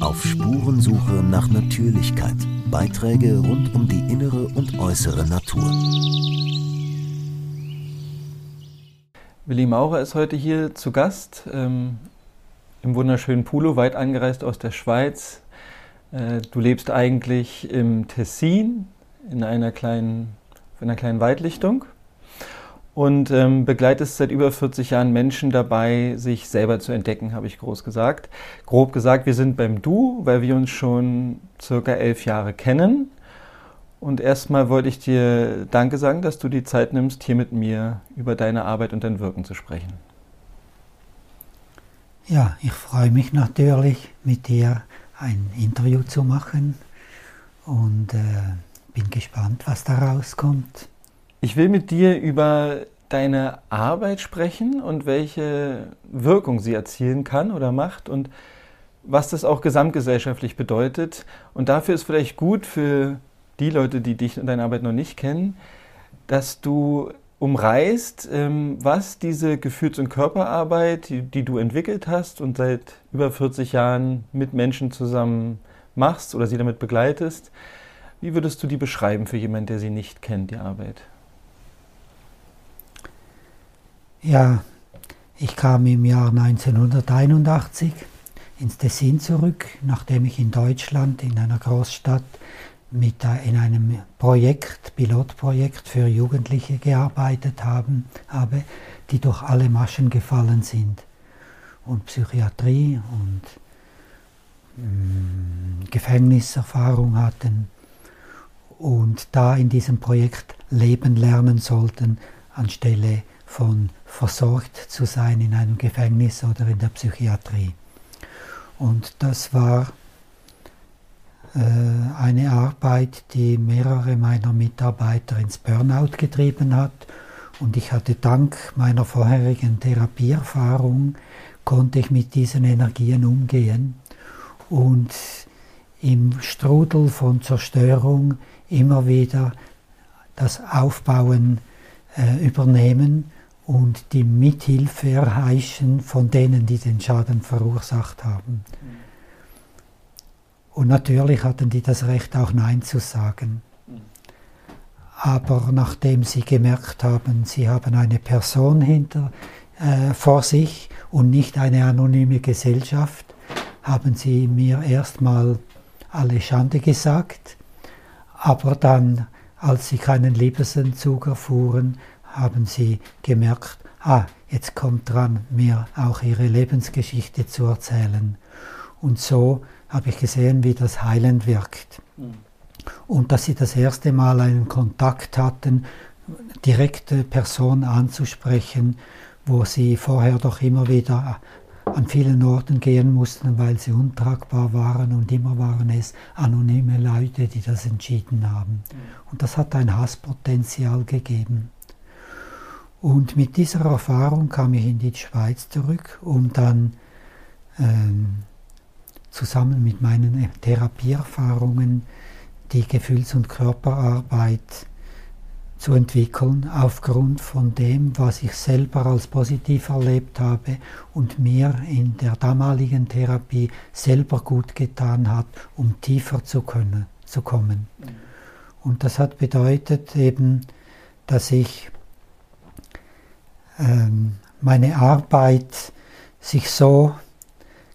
Auf Spurensuche nach Natürlichkeit. Beiträge rund um die innere und äußere Natur. Willi Maurer ist heute hier zu Gast ähm, im wunderschönen Pulo, weit angereist aus der Schweiz. Äh, du lebst eigentlich im Tessin in einer kleinen, in einer kleinen Waldlichtung und ähm, begleitest seit über 40 Jahren Menschen dabei, sich selber zu entdecken, habe ich groß gesagt. Grob gesagt, wir sind beim Du, weil wir uns schon circa elf Jahre kennen. Und erstmal wollte ich dir Danke sagen, dass du die Zeit nimmst, hier mit mir über deine Arbeit und dein Wirken zu sprechen. Ja, ich freue mich natürlich, mit dir ein Interview zu machen und äh, bin gespannt, was da rauskommt. Ich will mit dir über deine Arbeit sprechen und welche Wirkung sie erzielen kann oder macht und was das auch gesamtgesellschaftlich bedeutet. Und dafür ist vielleicht gut für die Leute, die dich und deine Arbeit noch nicht kennen, dass du umreißt, ähm, was diese Gefühls- und Körperarbeit, die, die, du entwickelt hast und seit über 40 Jahren mit Menschen zusammen machst oder sie damit begleitest, wie würdest du die beschreiben für jemanden, der sie nicht kennt, die Arbeit? Ja, ich kam im Jahr 1981 ins Tessin zurück, nachdem ich in Deutschland in einer Großstadt mit in einem Projekt, Pilotprojekt für Jugendliche gearbeitet haben, habe, die durch alle Maschen gefallen sind. Und Psychiatrie und mh, mm, Gefängniserfahrung hatten und da in diesem Projekt leben lernen sollten, anstelle von versorgt zu sein in einem Gefängnis oder in der Psychiatrie. Und das war äh, eine Arbeit, die mehrere meiner Mitarbeiter ins Burnout getrieben hat. Und ich hatte dank meiner vorherigen Therapieerfahrung, konnte ich mit diesen Energien umgehen und im Strudel von Zerstörung immer wieder das Aufbauen äh, übernehmen und die Mithilfe erheischen von denen, die den Schaden verursacht haben. Und natürlich hatten die das Recht, auch Nein zu sagen. Aber nachdem sie gemerkt haben, sie haben eine Person hinter, äh, vor sich und nicht eine anonyme Gesellschaft, haben sie mir erstmal alle Schande gesagt. Aber dann, als sie keinen Liebesentzug erfuhren, haben sie gemerkt, ah, jetzt kommt dran, mir auch ihre Lebensgeschichte zu erzählen. Und so habe ich gesehen, wie das heilend wirkt. Mhm. Und dass sie das erste Mal einen Kontakt hatten, direkte Person anzusprechen, wo sie vorher doch immer wieder an vielen Orten gehen mussten, weil sie untragbar waren und immer waren es anonyme Leute, die das entschieden haben. Mhm. Und das hat ein Hasspotenzial gegeben. Und mit dieser Erfahrung kam ich in die Schweiz zurück, um dann ähm, zusammen mit meinen Therapieerfahrungen die Gefühls- und Körperarbeit zu entwickeln, aufgrund von dem, was ich selber als positiv erlebt habe und mir in der damaligen Therapie selber gut getan hat, um tiefer zu, können, zu kommen. Und das hat bedeutet eben, dass ich meine Arbeit sich so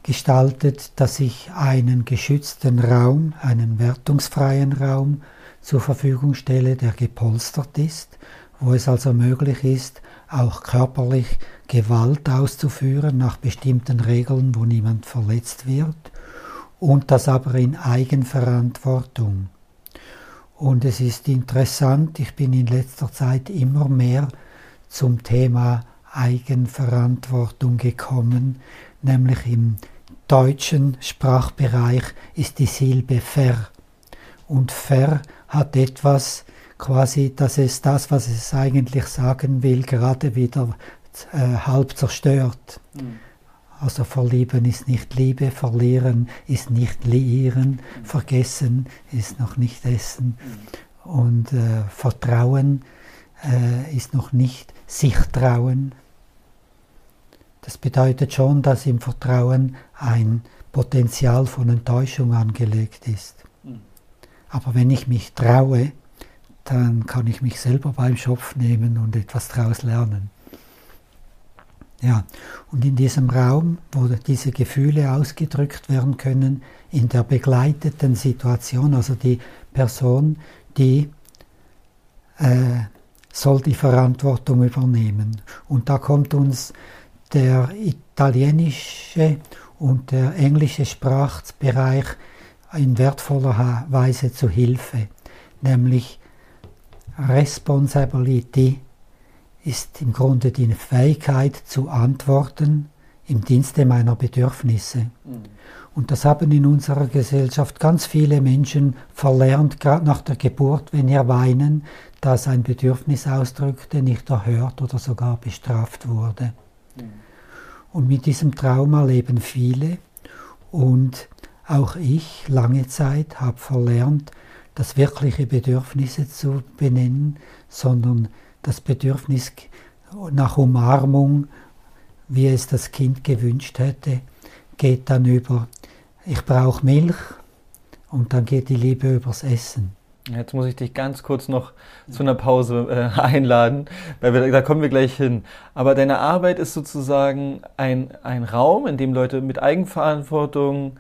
gestaltet, dass ich einen geschützten Raum, einen wertungsfreien Raum zur Verfügung stelle, der gepolstert ist, wo es also möglich ist, auch körperlich Gewalt auszuführen nach bestimmten Regeln, wo niemand verletzt wird, und das aber in Eigenverantwortung. Und es ist interessant, ich bin in letzter Zeit immer mehr zum Thema Eigenverantwortung gekommen, nämlich im deutschen Sprachbereich ist die Silbe ver. Und ver hat etwas, quasi, dass es das, was es eigentlich sagen will, gerade wieder äh, halb zerstört. Mhm. Also verlieben ist nicht Liebe, verlieren ist nicht liieren, mhm. vergessen ist noch nicht essen mhm. und äh, Vertrauen äh, ist noch nicht sich trauen. Das bedeutet schon, dass im Vertrauen ein Potenzial von Enttäuschung angelegt ist. Aber wenn ich mich traue, dann kann ich mich selber beim Schopf nehmen und etwas daraus lernen. Ja, und in diesem Raum, wo diese Gefühle ausgedrückt werden können, in der begleiteten Situation, also die Person, die äh, soll die Verantwortung übernehmen. Und da kommt uns der italienische und der englische Sprachbereich in wertvoller Weise zu Hilfe, nämlich Responsibility ist im Grunde die Fähigkeit zu antworten im Dienste meiner Bedürfnisse. Mhm. Und das haben in unserer Gesellschaft ganz viele Menschen verlernt, gerade nach der Geburt, wenn ihr weinen, dass ein Bedürfnis ausdrückte, nicht erhört oder sogar bestraft wurde. Mhm. Und mit diesem Trauma leben viele und auch ich lange Zeit habe verlernt, das wirkliche Bedürfnisse zu benennen, sondern das Bedürfnis nach Umarmung, wie es das Kind gewünscht hätte, geht dann über, ich brauche Milch und dann geht die Liebe übers Essen. Jetzt muss ich dich ganz kurz noch zu einer Pause äh, einladen, weil wir, da kommen wir gleich hin. Aber deine Arbeit ist sozusagen ein, ein Raum, in dem Leute mit Eigenverantwortung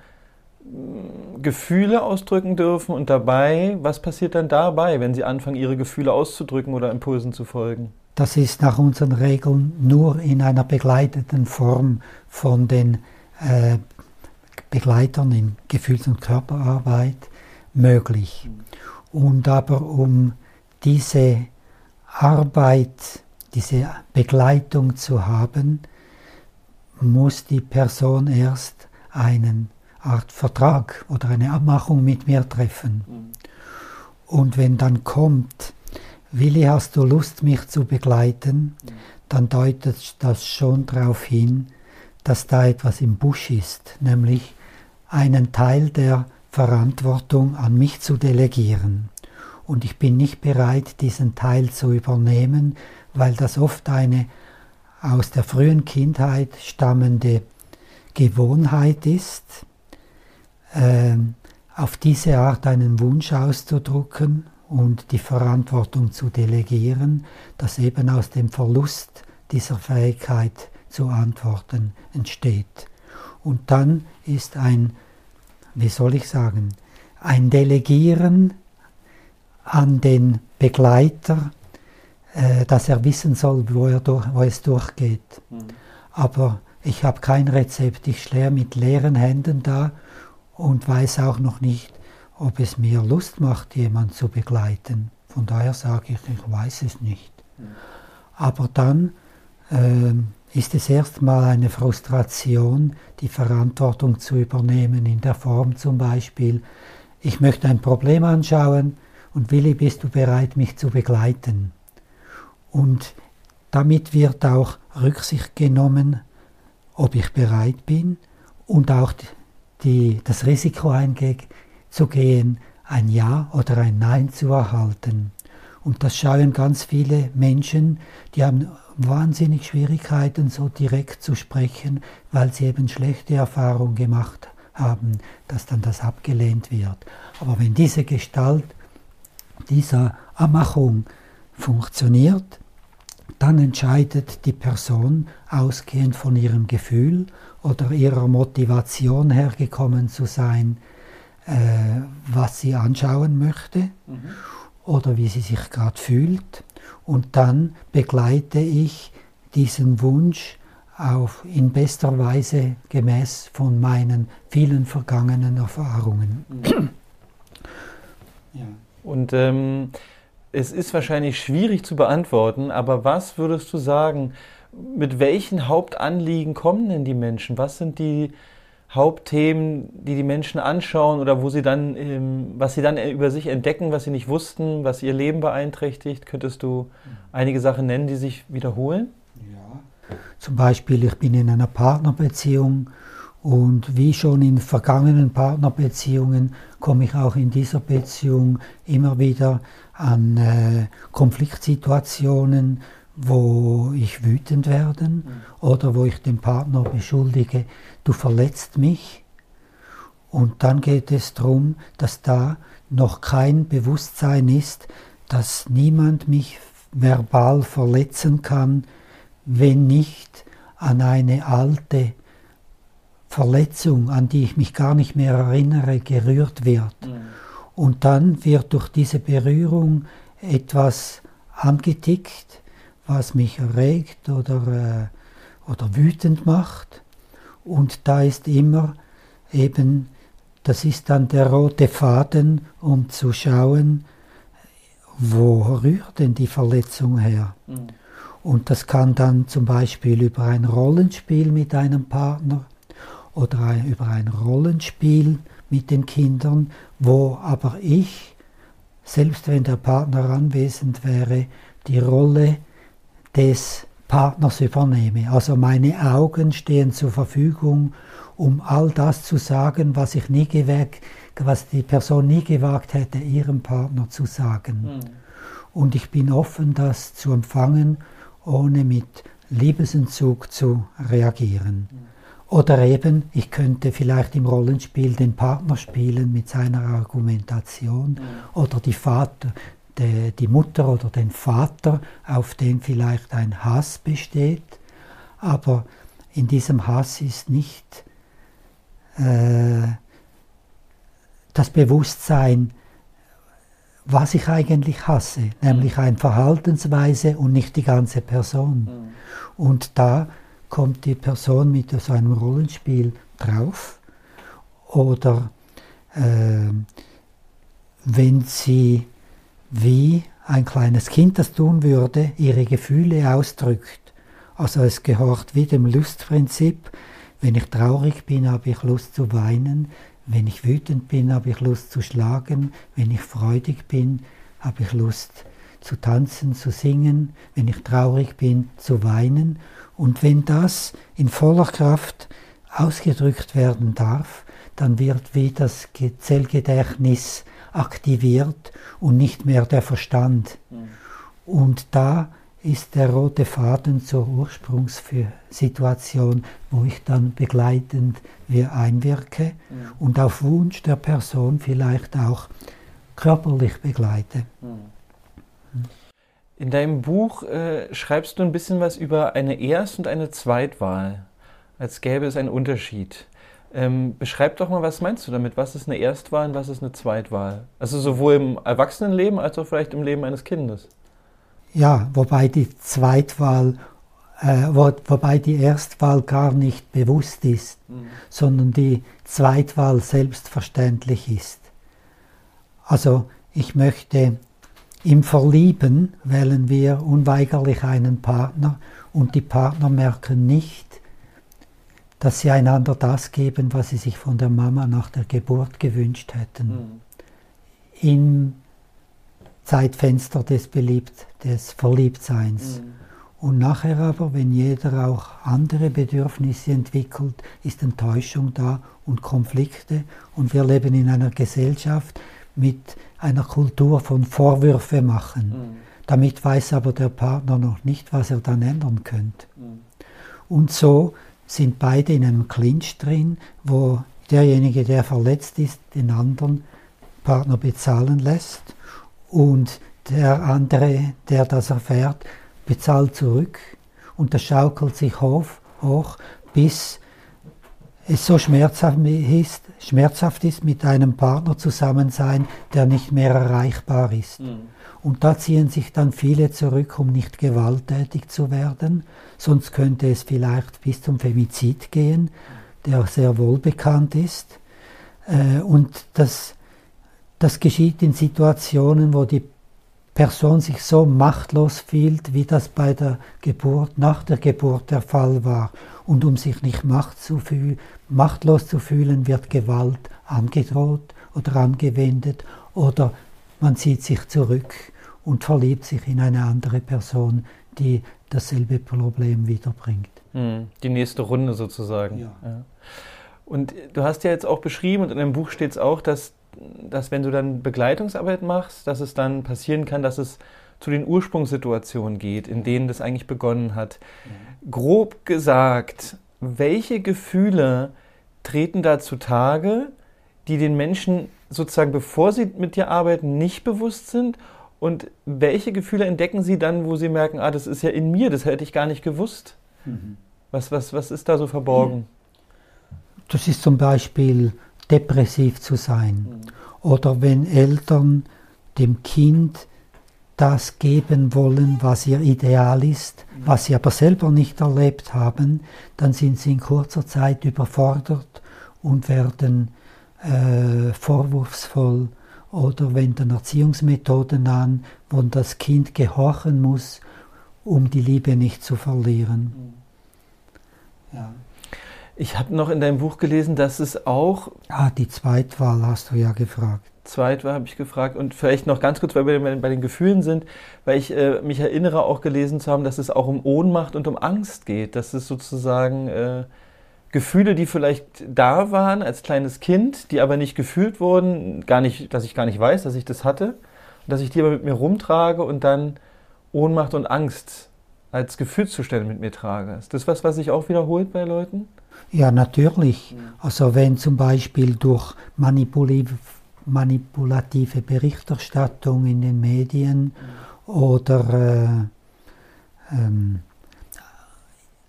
mm, Gefühle ausdrücken dürfen und dabei, was passiert dann dabei, wenn sie anfangen, ihre Gefühle auszudrücken oder Impulsen zu folgen? Das ist nach unseren Regeln nur in einer begleiteten Form von den äh, Begleitern in Gefühls- und Körperarbeit möglich. Und aber um diese Arbeit, diese Begleitung zu haben, muss die Person erst einen Art Vertrag oder eine Abmachung mit mir treffen. Und wenn dann kommt, Willi, hast du Lust, mich zu begleiten, dann deutet das schon darauf hin, dass da etwas im Busch ist, nämlich einen Teil der Verantwortung an mich zu delegieren. Und ich bin nicht bereit, diesen Teil zu übernehmen, weil das oft eine aus der frühen Kindheit stammende Gewohnheit ist, äh, auf diese Art einen Wunsch auszudrucken und die Verantwortung zu delegieren, das eben aus dem Verlust dieser Fähigkeit zu antworten entsteht. Und dann ist ein wie soll ich sagen, ein Delegieren an den Begleiter, äh, dass er wissen soll, wo, er durch, wo es durchgeht. Mhm. Aber ich habe kein Rezept, ich schläge mit leeren Händen da und weiß auch noch nicht, ob es mir Lust macht, jemanden zu begleiten. Von daher sage ich, ich weiß es nicht. Mhm. Aber dann äh, ist es erstmal eine Frustration, die Verantwortung zu übernehmen, in der Form zum Beispiel, ich möchte ein Problem anschauen und Willi, bist du bereit, mich zu begleiten? Und damit wird auch Rücksicht genommen, ob ich bereit bin und auch die, das Risiko einzugehen, ein Ja oder ein Nein zu erhalten. Und das schauen ganz viele Menschen, die haben wahnsinnig Schwierigkeiten, so direkt zu sprechen, weil sie eben schlechte Erfahrungen gemacht haben, dass dann das abgelehnt wird. Aber wenn diese Gestalt dieser Abmachung funktioniert, dann entscheidet die Person ausgehend von ihrem Gefühl oder ihrer Motivation hergekommen zu sein, äh, was sie anschauen möchte mhm. oder wie sie sich gerade fühlt und dann begleite ich diesen Wunsch auf in bester Weise gemäß von meinen vielen vergangenen Erfahrungen. Ja. Und ähm, es ist wahrscheinlich schwierig zu beantworten, aber was würdest du sagen, mit welchen Hauptanliegen kommen denn die Menschen? Was sind die Hauptthemen, die die Menschen anschauen oder wo sie dann, ähm, was sie dann über sich entdecken, was sie nicht wussten, was ihr Leben beeinträchtigt? Könntest du einige Sachen nennen, die sich wiederholen? Ja. Zum Beispiel, ich bin in einer Partnerbeziehung und wie schon in vergangenen Partnerbeziehungen komme ich auch in dieser Beziehung immer wieder an äh, Konfliktsituationen, wo ich wütend werde mhm. oder wo ich den Partner beschuldige, du verletzt mich. Und dann geht es darum, dass da noch kein Bewusstsein ist, dass niemand mich verbal verletzen kann, wenn nicht an eine alte Verletzung, an die ich mich gar nicht mehr erinnere, gerührt wird. Mhm. Und dann wird durch diese Berührung etwas angetickt, was mich erregt oder, äh, oder wütend macht. Und da ist immer eben, das ist dann der rote Faden, um zu schauen, wo rührt denn die Verletzung her? Mhm. Und das kann dann zum Beispiel über ein Rollenspiel mit einem Partner oder ein, über ein Rollenspiel mit den Kindern, wo aber ich, selbst wenn der Partner anwesend wäre, die Rolle des Partners übernehme. Also meine Augen stehen zur Verfügung, um all das zu sagen, was ich nie gewagt, was die Person nie gewagt hätte, ihrem Partner zu sagen. Mhm. Und ich bin offen, das zu empfangen, ohne mit Liebesentzug zu reagieren. Mhm. Oder eben, ich könnte vielleicht im Rollenspiel den Partner spielen mit seiner Argumentation mhm. oder die Vater, die, Mutter oder den Vater, auf den vielleicht ein Hass besteht, aber in diesem Hass ist nicht äh, das Bewusstsein, was ich eigentlich hasse, nämlich eine Verhaltensweise und nicht die ganze Person. Mhm. Und da kommt die Person mit so einem Rollenspiel drauf oder äh, wenn sie wie ein kleines Kind das tun würde, ihre Gefühle ausdrückt. Also es gehört wie dem Lustprinzip. Wenn ich traurig bin, habe ich Lust zu weinen. Wenn ich wütend bin, habe ich Lust zu schlagen. Wenn ich freudig bin, habe ich Lust zu tanzen, zu singen. Wenn ich traurig bin, zu weinen. Und wenn das in voller Kraft ausgedrückt werden darf, dann wird wie das Zellgedächtnis aktiviert und nicht mehr der Verstand. Mhm. Und da ist der rote Faden zur Ursprungssituation, wo ich dann begleitend wir einwirke mhm. und auf Wunsch der Person vielleicht auch körperlich begleite. Mhm. In deinem Buch äh, schreibst du ein bisschen was über eine Erst- und eine Zweitwahl, als gäbe es einen Unterschied. Ähm, beschreib doch mal, was meinst du damit? Was ist eine Erstwahl und was ist eine Zweitwahl? Also sowohl im Erwachsenenleben als auch vielleicht im Leben eines Kindes. Ja, wobei die Zweitwahl, äh, wo, wobei die Erstwahl gar nicht bewusst ist, mhm. sondern die Zweitwahl selbstverständlich ist. Also ich möchte im Verlieben wählen wir unweigerlich einen Partner und die Partner merken nicht, dass sie einander das geben, was sie sich von der Mama nach der Geburt gewünscht hätten. Mhm. Im Zeitfenster des, Beliebt, des Verliebtseins. Mhm. Und nachher aber, wenn jeder auch andere Bedürfnisse entwickelt, ist Enttäuschung da und Konflikte. Und wir leben in einer Gesellschaft mit einer Kultur von Vorwürfe machen. Mhm. Damit weiß aber der Partner noch nicht, was er dann ändern könnte. Mhm. Und so sind beide in einem Clinch drin, wo derjenige, der verletzt ist, den anderen Partner bezahlen lässt und der andere, der das erfährt, bezahlt zurück. Und das schaukelt sich hoch, hoch bis es so schmerzhaft ist, schmerzhaft ist, mit einem Partner zusammen sein, der nicht mehr erreichbar ist. Mhm. Und da ziehen sich dann viele zurück, um nicht gewalttätig zu werden. Sonst könnte es vielleicht bis zum Femizid gehen, der sehr wohl bekannt ist. Äh, und das, das geschieht in Situationen, wo die Person sich so machtlos fühlt, wie das bei der Geburt, nach der Geburt der Fall war. Und um sich nicht macht zu fühl, machtlos zu fühlen, wird Gewalt angedroht oder angewendet oder man zieht sich zurück und verliebt sich in eine andere Person, die dasselbe Problem wiederbringt. Hm, die nächste Runde sozusagen. Ja. ja. Und du hast ja jetzt auch beschrieben, und in dem Buch steht es auch, dass, dass wenn du dann Begleitungsarbeit machst, dass es dann passieren kann, dass es zu den Ursprungssituationen geht, in denen das eigentlich begonnen hat. Grob gesagt, welche Gefühle treten da zutage, die den Menschen sozusagen, bevor sie mit dir arbeiten, nicht bewusst sind? Und welche Gefühle entdecken sie dann, wo sie merken, ah, das ist ja in mir, das hätte ich gar nicht gewusst? Mhm. Was, was, was ist da so verborgen? Das ist zum Beispiel depressiv zu sein. Oder wenn Eltern dem Kind das geben wollen, was ihr Ideal ist, was sie aber selber nicht erlebt haben, dann sind sie in kurzer Zeit überfordert und werden äh, vorwurfsvoll oder wenden Erziehungsmethoden an, wo das Kind gehorchen muss, um die Liebe nicht zu verlieren. Ja. Ich habe noch in deinem Buch gelesen, dass es auch. Ah, die Zweitwahl hast du ja gefragt. Zweitwahl habe ich gefragt und vielleicht noch ganz kurz, weil wir bei den Gefühlen sind, weil ich äh, mich erinnere auch gelesen zu haben, dass es auch um Ohnmacht und um Angst geht, dass es sozusagen äh, Gefühle, die vielleicht da waren als kleines Kind, die aber nicht gefühlt wurden, gar nicht, dass ich gar nicht weiß, dass ich das hatte, dass ich die aber mit mir rumtrage und dann Ohnmacht und Angst als Gefühlszustände mit mir trage. Ist das was, was sich auch wiederholt bei Leuten? Ja, natürlich. Also wenn zum Beispiel durch manipulative, manipulative Berichterstattung in den Medien oder äh, ähm,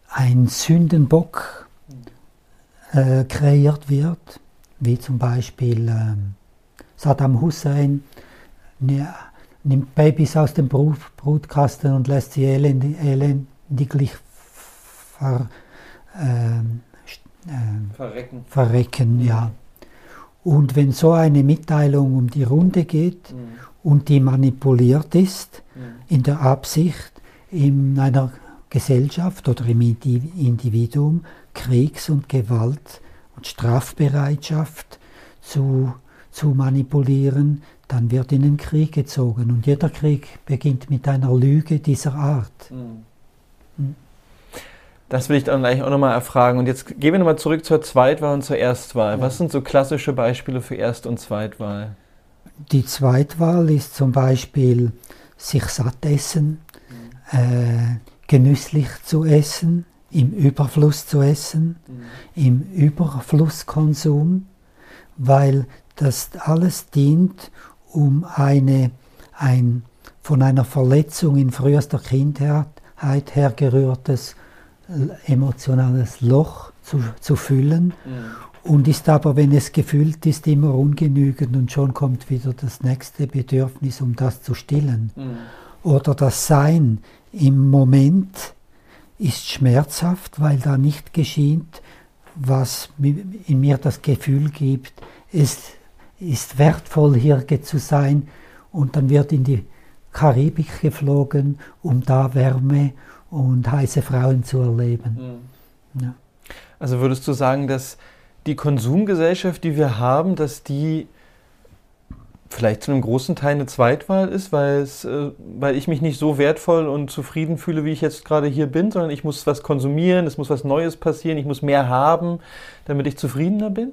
ein Sündenbock äh, kreiert wird, wie zum Beispiel äh, Saddam Hussein ne, nimmt Babys aus dem Brutkasten und lässt sie elendig, elendiglich ver, ähm, äh, verrecken. verrecken mhm. ja. Und wenn so eine Mitteilung um die Runde geht mhm. und die manipuliert ist, mhm. in der Absicht, in einer Gesellschaft oder im Individuum Kriegs- und Gewalt- und Strafbereitschaft zu, zu manipulieren, dann wird in den Krieg gezogen. Und jeder Krieg beginnt mit einer Lüge dieser Art. Mhm. Das will ich dann gleich auch nochmal erfragen. Und jetzt gehen wir nochmal zurück zur Zweitwahl und zur Erstwahl. Was sind so klassische Beispiele für Erst- und Zweitwahl? Die Zweitwahl ist zum Beispiel sich satt essen, mhm. äh, genüsslich zu essen, im Überfluss zu essen, mhm. im Überflusskonsum, weil das alles dient, um eine, ein von einer Verletzung in frühester Kindheit hergerührtes emotionales Loch zu, zu füllen mhm. und ist aber, wenn es gefüllt ist, immer ungenügend und schon kommt wieder das nächste Bedürfnis, um das zu stillen. Mhm. Oder das Sein im Moment ist schmerzhaft, weil da nicht geschieht, was in mir das Gefühl gibt, es ist wertvoll hier zu sein und dann wird in die Karibik geflogen, um da Wärme und heiße Frauen zu erleben. Mhm. Ja. Also würdest du sagen, dass die Konsumgesellschaft, die wir haben, dass die vielleicht zu einem großen Teil eine Zweitwahl ist, weil, es, äh, weil ich mich nicht so wertvoll und zufrieden fühle, wie ich jetzt gerade hier bin, sondern ich muss was konsumieren, es muss was Neues passieren, ich muss mehr haben, damit ich zufriedener bin?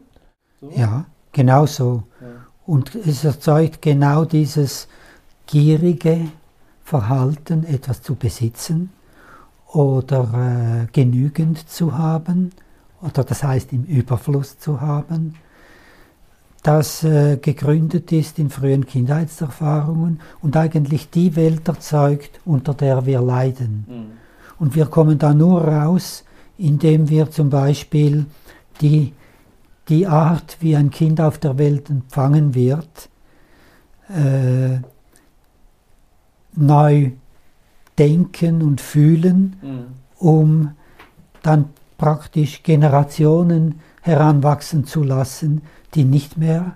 So? Ja, genau so. Ja. Und es erzeugt genau dieses gierige Verhalten, etwas zu besitzen, oder äh, genügend zu haben, oder das heißt im Überfluss zu haben, das äh, gegründet ist in frühen Kindheitserfahrungen und eigentlich die Welt erzeugt, unter der wir leiden. Mhm. Und wir kommen da nur raus, indem wir zum Beispiel die, die Art, wie ein Kind auf der Welt empfangen wird, äh, neu denken und fühlen, mhm. um dann praktisch Generationen heranwachsen zu lassen, die nicht mehr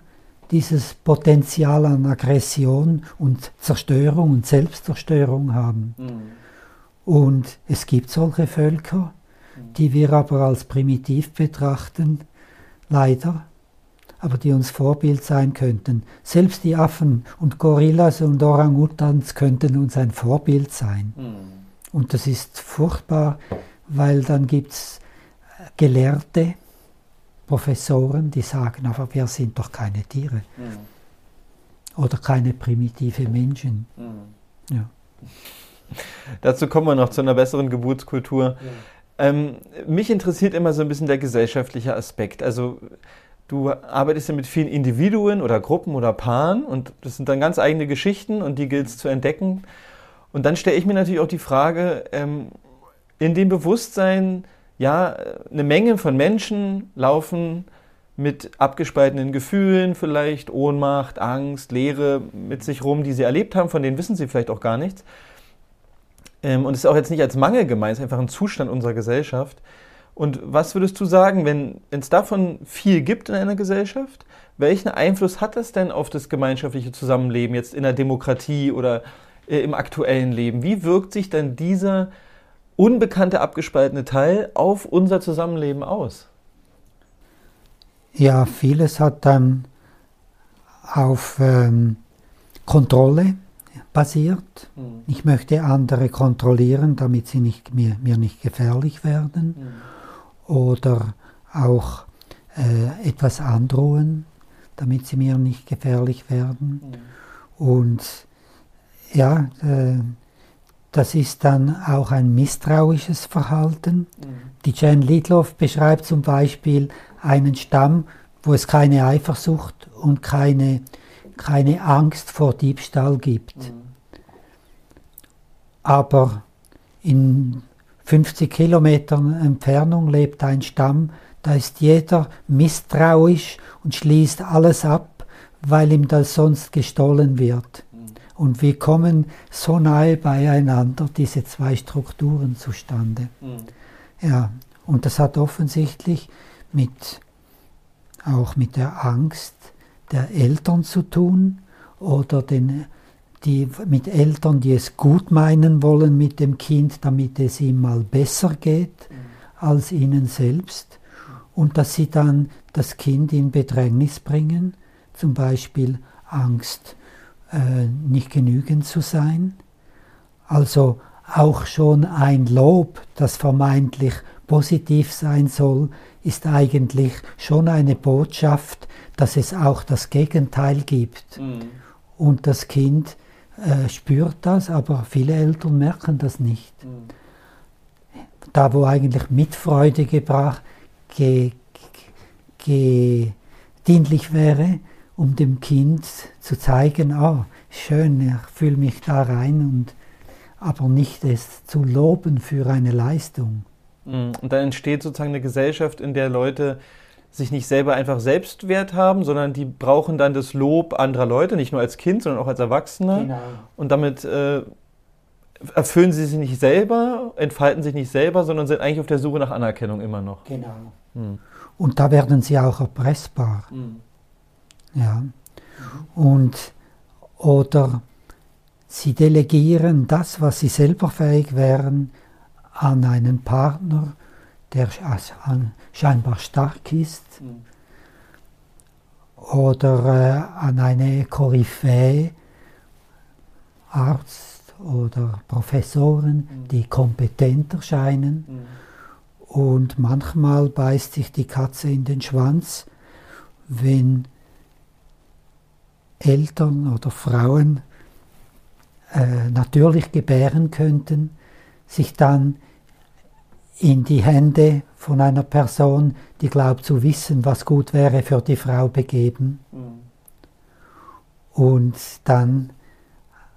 dieses Potenzial an Aggression und Zerstörung und Selbstzerstörung haben. Mhm. Und es gibt solche Völker, mhm. die wir aber als primitiv betrachten, leider, aber die uns Vorbild sein könnten. Selbst die Affen und Gorillas und Orang-Utans könnten uns ein Vorbild sein. Mhm. Und das ist furchtbar, weil dann gibt es Gelehrte, Professoren, die sagen, aber wir sind doch keine Tiere. Mhm. Oder keine primitive Menschen. Mhm. Ja. Dazu kommen wir noch zu einer besseren Geburtskultur. Ja. Ähm, mich interessiert immer so ein bisschen der gesellschaftliche Aspekt. Also du arbeitest ja mit vielen Individuen oder Gruppen oder Paaren und das sind dann ganz eigene Geschichten und die gilt es zu entdecken. Und dann stelle ich mir natürlich auch die Frage, ähm, in dem Bewusstsein, ja, eine Menge von Menschen laufen mit abgespaltenen Gefühlen, vielleicht Ohnmacht, Angst, Leere mit sich rum, die sie erlebt haben, von denen wissen sie vielleicht auch gar nichts. Ähm, und es ist auch jetzt nicht als Mangel gemeint, es ist einfach ein Zustand unserer Gesellschaft. Und was würdest du sagen, wenn es davon viel gibt in einer Gesellschaft, welchen Einfluss hat das denn auf das gemeinschaftliche Zusammenleben jetzt in der Demokratie oder äh, im aktuellen Leben? Wie wirkt sich denn dieser unbekannte abgespaltene Teil auf unser Zusammenleben aus? Ja, vieles hat dann auf ähm, Kontrolle basiert. Mhm. Ich möchte andere kontrollieren, damit sie nicht, mir, mir nicht gefährlich werden. Mhm. Oder auch äh, etwas androhen, damit sie mir nicht gefährlich werden. Mhm. Und ja, äh, das ist dann auch ein misstrauisches Verhalten. Mhm. Die Jane Lidloff beschreibt zum Beispiel einen Stamm, wo es keine Eifersucht und keine, keine Angst vor Diebstahl gibt. Mhm. Aber in 50 Kilometern Entfernung lebt ein Stamm, da ist jeder misstrauisch und schließt alles ab, weil ihm das sonst gestohlen wird. Und wir kommen so nahe beieinander, diese zwei Strukturen zustande. Mhm. Ja, und das hat offensichtlich mit, auch mit der Angst der Eltern zu tun oder den, die, mit Eltern, die es gut meinen wollen mit dem Kind, damit es ihm mal besser geht als ihnen selbst. Und dass sie dann das Kind in Bedrängnis bringen, zum Beispiel Angst äh, nicht genügend zu sein. Also auch schon ein Lob, das vermeintlich positiv sein soll, ist eigentlich schon eine Botschaft, dass es auch das Gegenteil gibt. Mhm. Und das Kind äh, spürt das, aber viele Eltern merken das nicht. Mhm. Da, wo eigentlich Mitfreude gebracht, ge, ge, dienlich wäre, um dem Kind zu zeigen, ah, schön, ich fühle mich da rein und aber nicht es zu loben für eine Leistung. Mm, und dann entsteht sozusagen eine Gesellschaft, in der Leute sich nicht selber einfach Selbstwert haben, sondern die brauchen dann das Lob anderer Leute, nicht nur als Kind, sondern auch als Erwachsene. Genau. Und damit äh, erfüllen sie sich nicht selber, entfalten sich nicht selber, sondern sind eigentlich auf der Suche nach Anerkennung immer noch. Genau. Hm. Und da werden sie auch erpressbar. Hm. Ja. Und, oder sie delegieren das, was sie selber fähig wären, an einen Partner, der scheinbar stark ist, mhm. oder äh, an eine Koryphäe, Arzt oder Professoren, mhm. die kompetent erscheinen. Mhm. Und manchmal beißt sich die Katze in den Schwanz, wenn Eltern oder Frauen äh, natürlich gebären könnten, sich dann in die Hände von einer Person, die glaubt zu wissen, was gut wäre für die Frau begeben mhm. und dann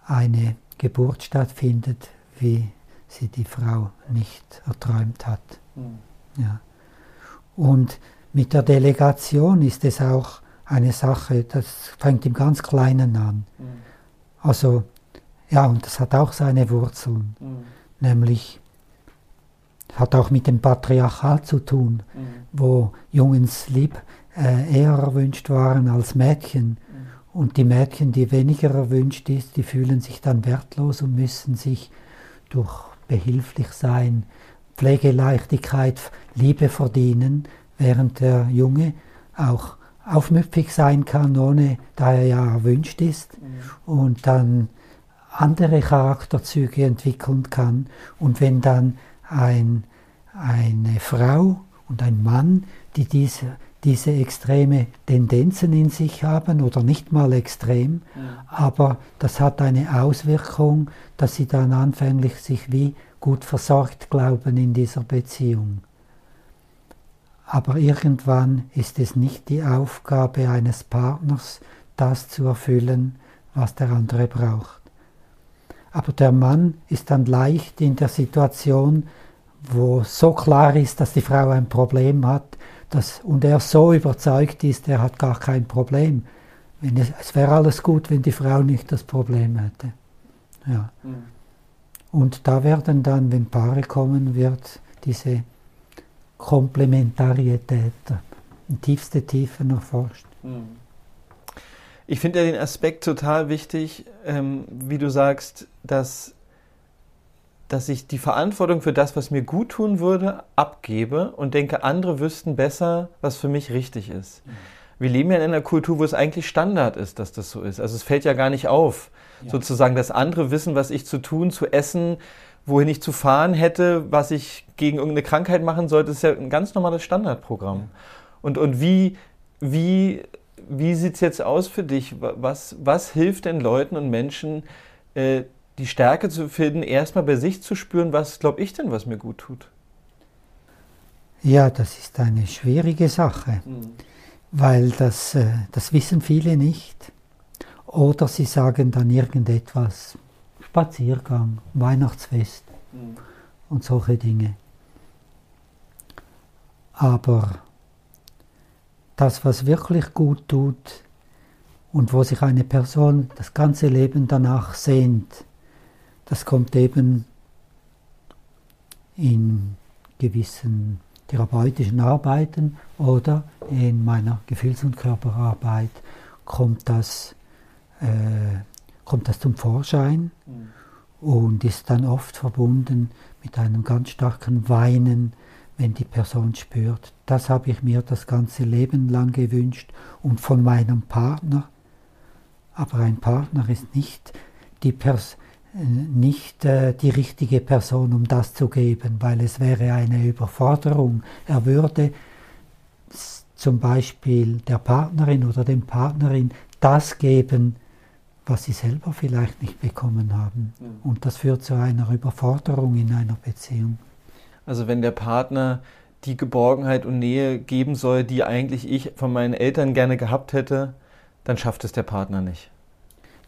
eine Geburt stattfindet, wie sie die Frau nicht erträumt hat. Mhm. Ja. Und mit der Delegation ist es auch eine Sache, das fängt im ganz Kleinen an. Mhm. Also, ja, und das hat auch seine Wurzeln, mhm. nämlich hat auch mit dem Patriarchat zu tun, mhm. wo Jungens lieb äh, eher erwünscht waren als Mädchen. Mhm. Und die Mädchen, die weniger erwünscht ist, die fühlen sich dann wertlos und müssen sich durch behilflich sein, Pflegeleichtigkeit, Liebe verdienen, während der Junge auch aufmüpfig sein kann, ohne da er ja erwünscht ist mhm. und dann andere Charakterzüge entwickeln kann. Und wenn dann ein, eine Frau und ein Mann, die diese, diese extreme Tendenzen in sich haben oder nicht mal extrem, ja. aber das hat eine Auswirkung, dass sie dann anfänglich sich wie gut versorgt glauben in dieser Beziehung. Aber irgendwann ist es nicht die Aufgabe eines Partners, das zu erfüllen, was der andere braucht. Aber der Mann ist dann leicht in der Situation, wo so klar ist, dass die Frau ein Problem hat, dass, und er so überzeugt ist, er hat gar kein Problem. Wenn es, es wäre alles gut, wenn die Frau nicht das Problem hätte. Ja. Mhm. Und da werden dann, wenn Paare kommen, wird diese Komplementarität in tiefste Tiefen erforscht. Mhm. Ich finde ja den Aspekt total wichtig, ähm, wie du sagst, dass dass ich die Verantwortung für das, was mir gut tun würde, abgebe und denke, andere wüssten besser, was für mich richtig ist. Mhm. Wir leben ja in einer Kultur, wo es eigentlich Standard ist, dass das so ist. Also es fällt ja gar nicht auf, ja. sozusagen, dass andere wissen, was ich zu tun, zu essen, wohin ich zu fahren hätte, was ich gegen irgendeine Krankheit machen sollte. Das ist ja ein ganz normales Standardprogramm. Ja. Und, und wie, wie, wie sieht es jetzt aus für dich? Was, was hilft den Leuten und Menschen, äh, die Stärke zu finden, erstmal bei sich zu spüren, was glaube ich denn, was mir gut tut? Ja, das ist eine schwierige Sache, mhm. weil das, äh, das wissen viele nicht. Oder sie sagen dann irgendetwas, Spaziergang, Weihnachtsfest mhm. und solche Dinge. Aber das, was wirklich gut tut und wo sich eine Person das ganze Leben danach sehnt, das kommt eben in gewissen therapeutischen Arbeiten oder in meiner Gefühls- und Körperarbeit kommt das, äh, kommt das zum Vorschein mhm. und ist dann oft verbunden mit einem ganz starken Weinen, wenn die Person spürt, das habe ich mir das ganze Leben lang gewünscht und von meinem Partner. Aber ein Partner ist nicht die Person, nicht äh, die richtige Person, um das zu geben, weil es wäre eine Überforderung. Er würde zum Beispiel der Partnerin oder dem Partnerin das geben, was sie selber vielleicht nicht bekommen haben. Ja. Und das führt zu einer Überforderung in einer Beziehung. Also wenn der Partner die Geborgenheit und Nähe geben soll, die eigentlich ich von meinen Eltern gerne gehabt hätte, dann schafft es der Partner nicht.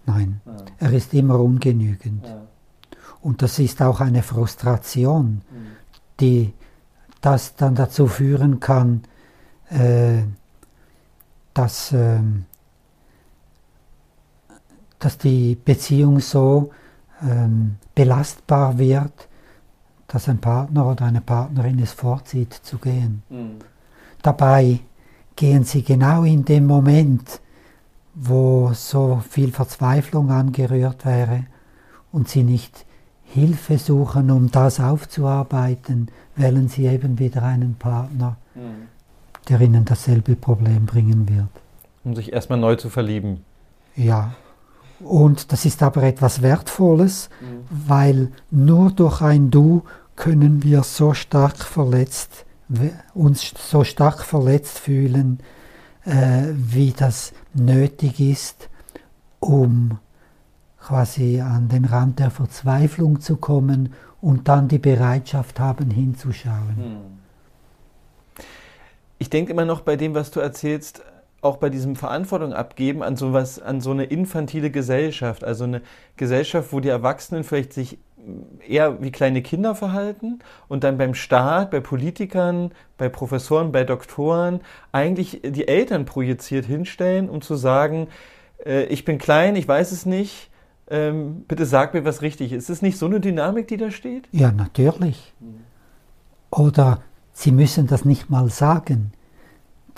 Nein, ja. er ist immer ungenügend. Ja. Und das ist auch eine Frustration, mhm. die das dann dazu führen kann, äh, dass, äh, dass die Beziehung so äh, belastbar wird, dass ein Partner oder eine Partnerin es vorzieht zu gehen. Mhm. Dabei gehen sie genau in dem Moment, wo so viel Verzweiflung angerührt wäre und sie nicht Hilfe suchen, um das aufzuarbeiten, wählen sie eben wieder einen Partner, mhm. der ihnen dasselbe Problem bringen wird. Um sich erstmal neu zu verlieben. Ja. Und das ist aber etwas Wertvolles, mhm. weil nur durch ein Du können wir so stark verletzt, uns so stark verletzt fühlen, wie das nötig ist, um quasi an den Rand der Verzweiflung zu kommen und dann die Bereitschaft haben, hinzuschauen. Hm. Ich denke immer noch bei dem, was du erzählst, auch bei diesem Verantwortung abgeben an sowas, an so eine infantile Gesellschaft, also eine Gesellschaft, wo die Erwachsenen vielleicht sich eher wie kleine Kinder verhalten und dann beim Staat, bei Politikern, bei Professoren, bei Doktoren eigentlich die Eltern projiziert hinstellen, um zu sagen, äh, ich bin klein, ich weiß es nicht, ähm, bitte sag mir, was richtig ist. Ist es nicht so eine Dynamik, die da steht? Ja, natürlich. Oder sie müssen das nicht mal sagen.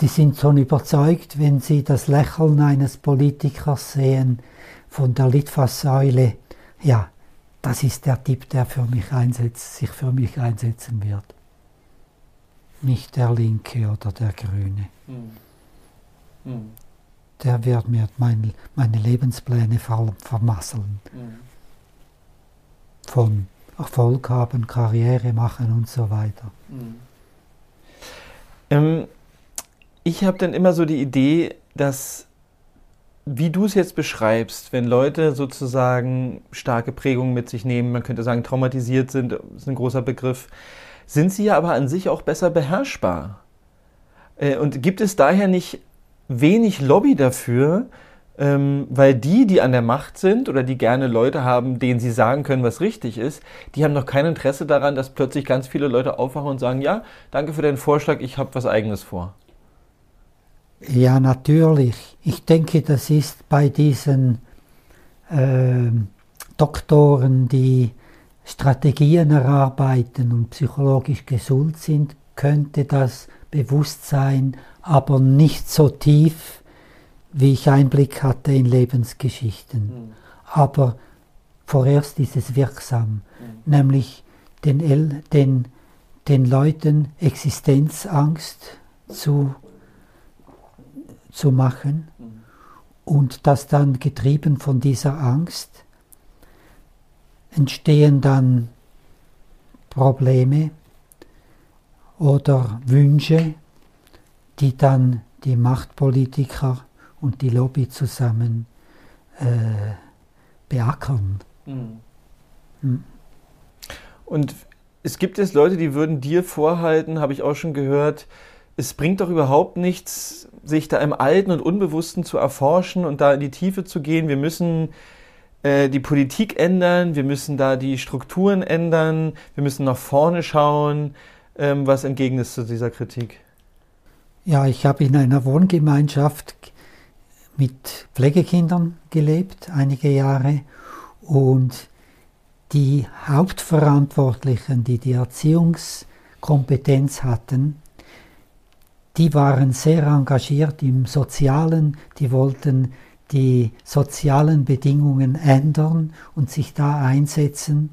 Die sind schon überzeugt, wenn sie das Lächeln eines Politikers sehen von der Litfaßsäule. Ja, das ist der Typ, der für mich einsetzt, sich für mich einsetzen wird. Nicht der Linke oder der Grüne. Mhm. Mhm. Der wird mir meine, meine Lebenspläne vermasseln. Mhm. Von Erfolg haben, Karriere machen und so weiter. Ähm, ich habe dann immer so die Idee, dass, wie du es jetzt beschreibst, wenn Leute sozusagen starke Prägungen mit sich nehmen, man könnte sagen traumatisiert sind, ist ein großer Begriff, sind sie ja aber an sich auch besser beherrschbar. Äh, und gibt es daher nicht wenig Lobby dafür, ähm, weil die, die an der Macht sind oder die gerne Leute haben, denen sie sagen können, was richtig ist, die haben noch kein Interesse daran, dass plötzlich ganz viele Leute aufwachen und sagen, ja, danke für deinen Vorschlag, ich habe was eigenes vor. Ja, natürlich. Ich denke, das ist bei diesen äh, Doktoren, die Strategien erarbeiten und psychologisch gesund sind, könnte das Bewusstsein aber nicht so tief, wie ich Einblick hatte in Lebensgeschichten. Mhm. Aber vorerst ist es wirksam, mhm. nämlich den, den, den Leuten Existenzangst zu, zu machen und das dann getrieben von dieser Angst entstehen dann Probleme oder Wünsche, die dann die Machtpolitiker und die Lobby zusammen äh, beackern. Mhm. Mhm. Und es gibt jetzt Leute, die würden dir vorhalten, habe ich auch schon gehört, es bringt doch überhaupt nichts, sich da im Alten und Unbewussten zu erforschen und da in die Tiefe zu gehen. Wir müssen äh, die Politik ändern, wir müssen da die Strukturen ändern, wir müssen nach vorne schauen. Ähm, was entgegen ist zu dieser Kritik? Ja, ich habe in einer Wohngemeinschaft mit Pflegekindern gelebt, einige Jahre, und die Hauptverantwortlichen, die die Erziehungskompetenz hatten, die waren sehr engagiert im Sozialen, die wollten die sozialen Bedingungen ändern und sich da einsetzen.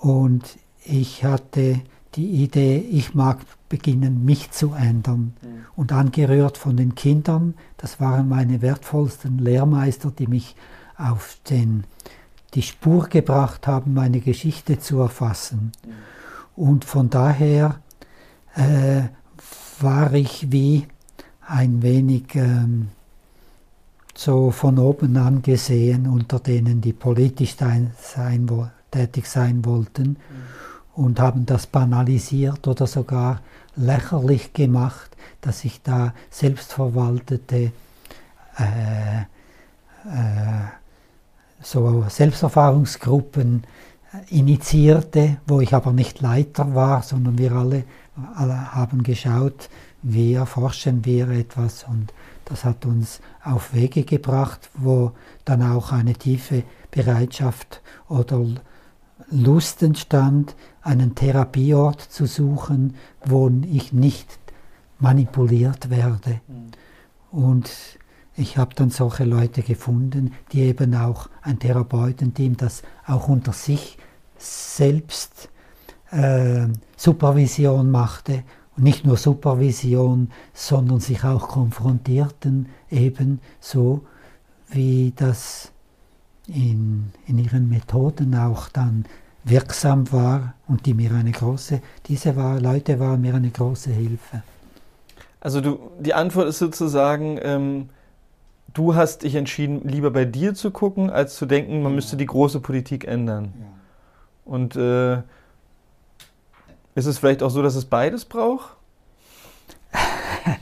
Und ich hatte die Idee, ich mag beginnen, mich zu ändern. Und angerührt von den Kindern, das waren meine wertvollsten Lehrmeister, die mich auf den, die Spur gebracht haben, meine Geschichte zu erfassen. Und von daher äh, war ich wie ein wenig ähm, so von oben angesehen unter denen, die politisch sein, sein, tätig sein wollten. Mhm und haben das banalisiert oder sogar lächerlich gemacht, dass ich da selbstverwaltete äh, äh, so Selbsterfahrungsgruppen initiierte, wo ich aber nicht Leiter war, sondern wir alle, alle haben geschaut, wie erforschen wir etwas und das hat uns auf Wege gebracht, wo dann auch eine tiefe Bereitschaft oder Lust entstand, einen Therapieort zu suchen, wo ich nicht manipuliert werde. Mhm. Und ich habe dann solche Leute gefunden, die eben auch ein Therapeutenteam, das auch unter sich selbst äh, Supervision machte. Und nicht nur Supervision, sondern sich auch konfrontierten, eben so wie das in, in ihren Methoden auch dann wirksam war und die mir eine große, diese war, Leute waren mir eine große Hilfe. Also du, die Antwort ist sozusagen, ähm, du hast dich entschieden, lieber bei dir zu gucken, als zu denken, man ja. müsste die große Politik ändern. Ja. Und äh, ist es vielleicht auch so, dass es beides braucht?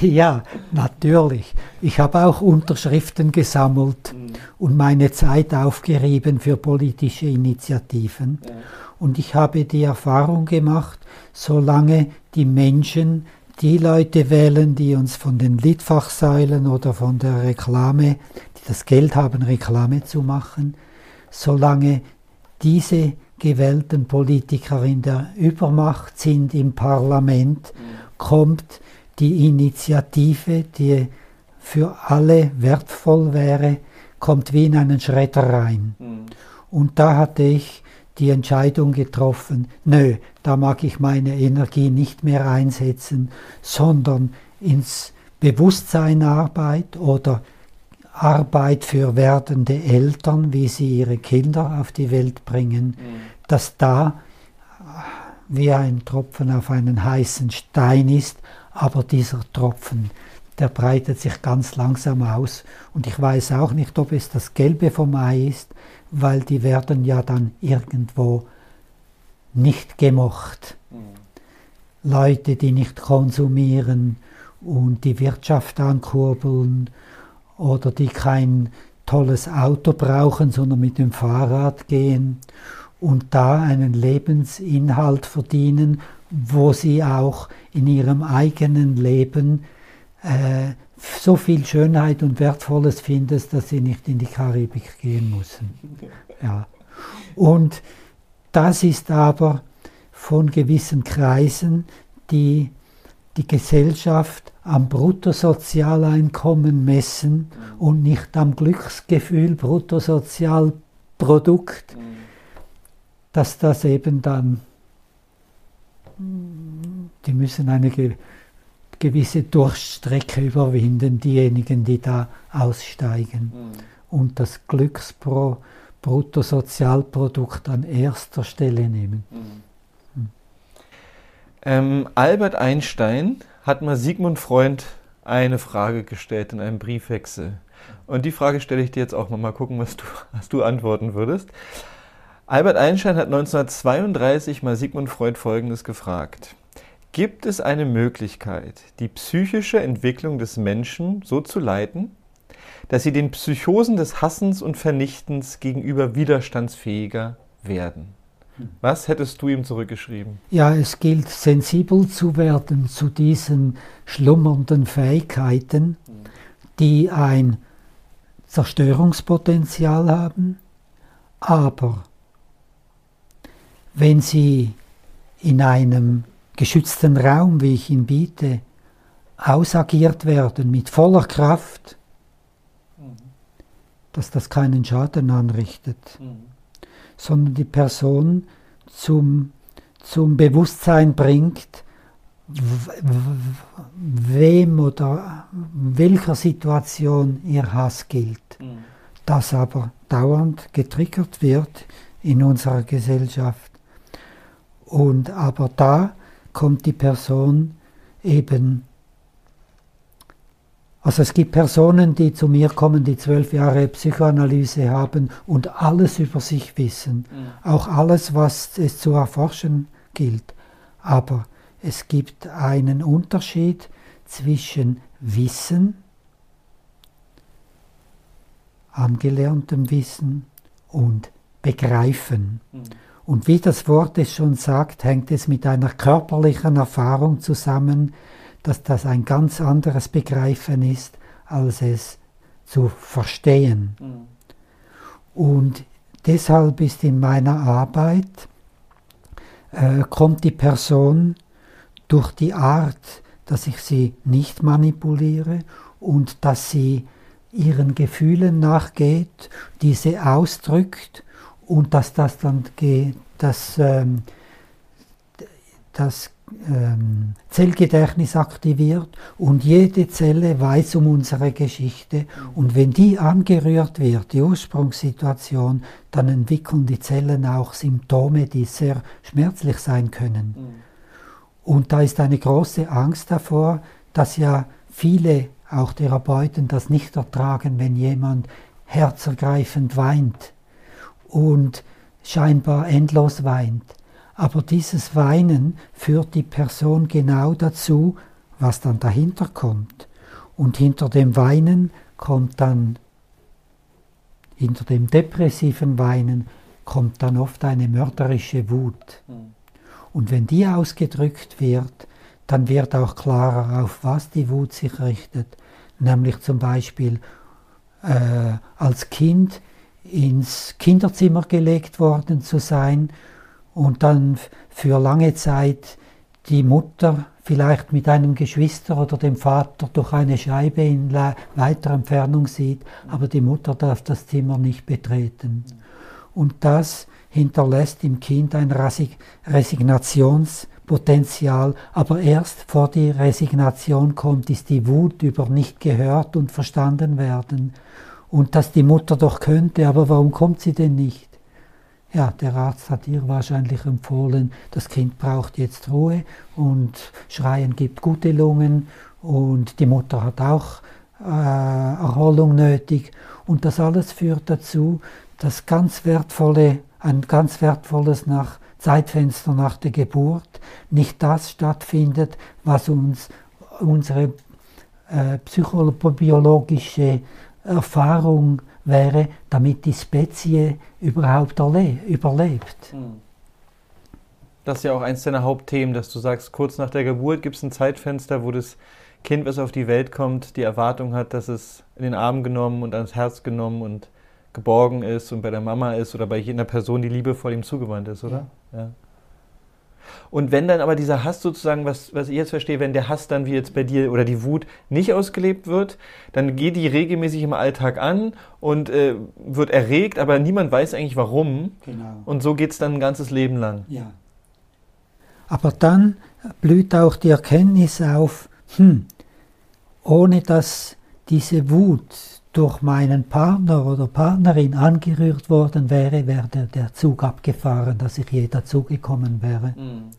Ja, natürlich. Ich habe auch Unterschriften gesammelt mhm. und meine Zeit aufgerieben für politische Initiativen. Ja. Und ich habe die Erfahrung gemacht, solange die Menschen die Leute wählen, die uns von den Litfachsäulen oder von der Reklame, die das Geld haben, Reklame zu machen, solange diese gewählten Politiker in der Übermacht sind im Parlament, kommt die Initiative, die für alle wertvoll wäre, kommt wie in einen Schredder rein. Mhm. Und da hatte ich die Entscheidung getroffen, nö, da mag ich meine Energie nicht mehr einsetzen, sondern ins Bewusstsein Arbeit oder Arbeit für werdende Eltern, wie sie ihre Kinder auf die Welt bringen, mhm. dass da wie ein Tropfen auf einen heißen Stein ist, aber dieser Tropfen, der breitet sich ganz langsam aus. Und ich weiß auch nicht, ob es das Gelbe vom Ei ist, weil die werden ja dann irgendwo nicht gemocht. Mhm. Leute, die nicht konsumieren und die Wirtschaft ankurbeln oder die kein tolles Auto brauchen, sondern mit dem Fahrrad gehen und da einen Lebensinhalt verdienen, wo sie auch in ihrem eigenen Leben äh, so viel Schönheit und Wertvolles finden, dass sie nicht in die Karibik gehen müssen. Ja. Und das ist aber von gewissen Kreisen, die die Gesellschaft am Bruttosozialeinkommen messen und nicht am Glücksgefühl Bruttosozialprodukt, dass das eben dann, die müssen eine gewisse Durchstrecke überwinden, diejenigen, die da aussteigen. Und das Glücksbruttosozialprodukt an erster Stelle nehmen. Ähm, Albert Einstein hat mal Sigmund Freund eine Frage gestellt in einem Briefwechsel. Und die Frage stelle ich dir jetzt auch mal. Mal gucken, was du, was du antworten würdest. Albert Einstein hat 1932 mal Sigmund Freud Folgendes gefragt. Gibt es eine Möglichkeit, die psychische Entwicklung des Menschen so zu leiten, dass sie den Psychosen des Hassens und Vernichtens gegenüber widerstandsfähiger werden? Was hättest du ihm zurückgeschrieben? Ja, es gilt sensibel zu werden zu diesen schlummernden Fähigkeiten, die ein Zerstörungspotenzial haben, aber wenn sie in einem geschützten Raum, wie ich ihn biete, ausagiert werden mit voller Kraft, dass das keinen Schaden anrichtet. Sondern die Person zum, zum Bewusstsein bringt, wem oder welcher Situation ihr Hass gilt. Das aber dauernd getriggert wird in unserer Gesellschaft. Und aber da kommt die Person eben also es gibt Personen, die zu mir kommen, die zwölf Jahre Psychoanalyse haben und alles über sich wissen, mhm. auch alles, was es zu erforschen gilt. Aber es gibt einen Unterschied zwischen Wissen, angelerntem Wissen und Begreifen. Mhm. Und wie das Wort es schon sagt, hängt es mit einer körperlichen Erfahrung zusammen, dass das ein ganz anderes Begreifen ist, als es zu verstehen. Mhm. Und deshalb ist in meiner Arbeit, äh, kommt die Person durch die Art, dass ich sie nicht manipuliere und dass sie ihren Gefühlen nachgeht, diese ausdrückt und dass das dann geht, dass ähm, das ähm, Zellgedächtnis aktiviert und jede Zelle weiß um unsere Geschichte und wenn die angerührt wird, die Ursprungssituation, dann entwickeln die Zellen auch Symptome, die sehr schmerzlich sein können. Mhm. Und da ist eine große Angst davor, dass ja viele, auch Therapeuten, das nicht ertragen, wenn jemand herzergreifend weint und scheinbar endlos weint. Aber dieses Weinen führt die Person genau dazu, was dann dahinter kommt. Und hinter dem Weinen kommt dann, hinter dem depressiven Weinen kommt dann oft eine mörderische Wut. Hm. Und wenn die ausgedrückt wird, dann wird auch klarer, auf was die Wut sich richtet. Nämlich zum Beispiel äh, als Kind ins Kinderzimmer gelegt worden zu sein und dann für lange Zeit die Mutter vielleicht mit einem Geschwister oder dem Vater durch eine Scheibe in weiter Entfernung sieht, aber die Mutter darf das Zimmer nicht betreten. Und das hinterlässt im Kind ein Resignationspotenzial, aber erst vor die Resignation kommt, ist die Wut über nicht gehört und verstanden werden. Und dass die Mutter doch könnte, aber warum kommt sie denn nicht? ja, der Arzt hat ihr wahrscheinlich empfohlen, das Kind braucht jetzt Ruhe und Schreien gibt gute Lungen und die Mutter hat auch äh, Erholung nötig. Und das alles führt dazu, dass ganz wertvolle, ein ganz wertvolles nach Zeitfenster nach der Geburt nicht das stattfindet, was uns unsere äh, psychobiologische Erfahrung wäre, damit die Spezie überhaupt überlebt. Hm. Das ist ja auch eins deiner Hauptthemen, dass du sagst, kurz nach der Geburt gibt es ein Zeitfenster, wo das Kind, was auf die Welt kommt, die Erwartung hat, dass es in den Arm genommen und ans Herz genommen und geborgen ist und bei der Mama ist oder bei jener Person, die liebevoll ihm zugewandt ist, oder? Ja. ja. Und wenn dann aber dieser Hass sozusagen, was, was ich jetzt verstehe, wenn der Hass dann wie jetzt bei dir oder die Wut nicht ausgelebt wird, dann geht die regelmäßig im Alltag an und äh, wird erregt, aber niemand weiß eigentlich warum. Genau. Und so geht es dann ein ganzes Leben lang. Ja. Aber dann blüht auch die Erkenntnis auf, hm, ohne dass diese Wut durch meinen Partner oder Partnerin angerührt worden wäre, wäre der Zug abgefahren, dass ich je dazugekommen wäre. Mhm.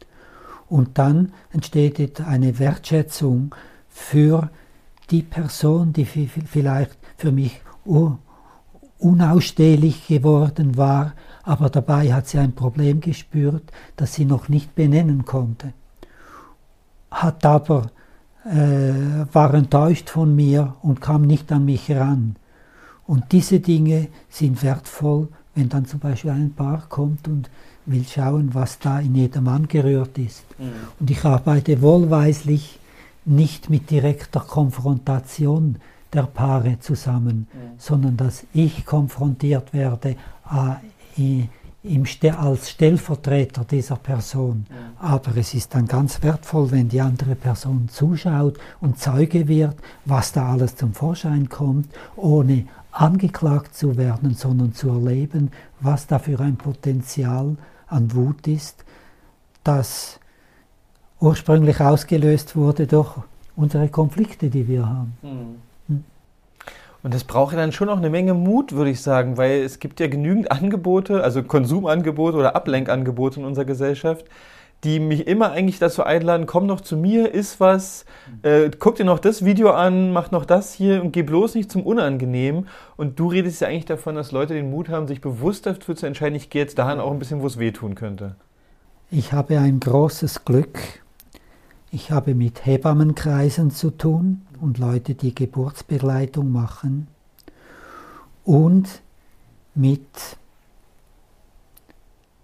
Und dann entsteht eine Wertschätzung für die Person, die vielleicht für mich unausstehlich geworden war, aber dabei hat sie ein Problem gespürt, das sie noch nicht benennen konnte. Hat aber war enttäuscht von mir und kam nicht an mich ran. Und diese Dinge sind wertvoll, wenn dann zum Beispiel ein Paar kommt und will schauen, was da in jedem angerührt ist. Mhm. Und ich arbeite wohlweislich nicht mit direkter Konfrontation der Paare zusammen, mhm. sondern dass ich konfrontiert werde äh, im, als Stellvertreter dieser Person. Aber es ist dann ganz wertvoll, wenn die andere Person zuschaut und Zeuge wird, was da alles zum Vorschein kommt, ohne angeklagt zu werden, sondern zu erleben, was da für ein Potenzial an Wut ist, das ursprünglich ausgelöst wurde durch unsere Konflikte, die wir haben. Mhm. Und das braucht ja dann schon auch eine Menge Mut, würde ich sagen, weil es gibt ja genügend Angebote, also Konsumangebote oder Ablenkangebote in unserer Gesellschaft, die mich immer eigentlich dazu einladen, komm doch zu mir, iss was, äh, guck dir noch das Video an, mach noch das hier und geh bloß nicht zum Unangenehmen. Und du redest ja eigentlich davon, dass Leute den Mut haben, sich bewusst dafür zu entscheiden, ich gehe jetzt dahin auch ein bisschen, wo es weh tun könnte. Ich habe ein großes Glück. Ich habe mit Hebammenkreisen zu tun und Leute, die Geburtsbegleitung machen und mit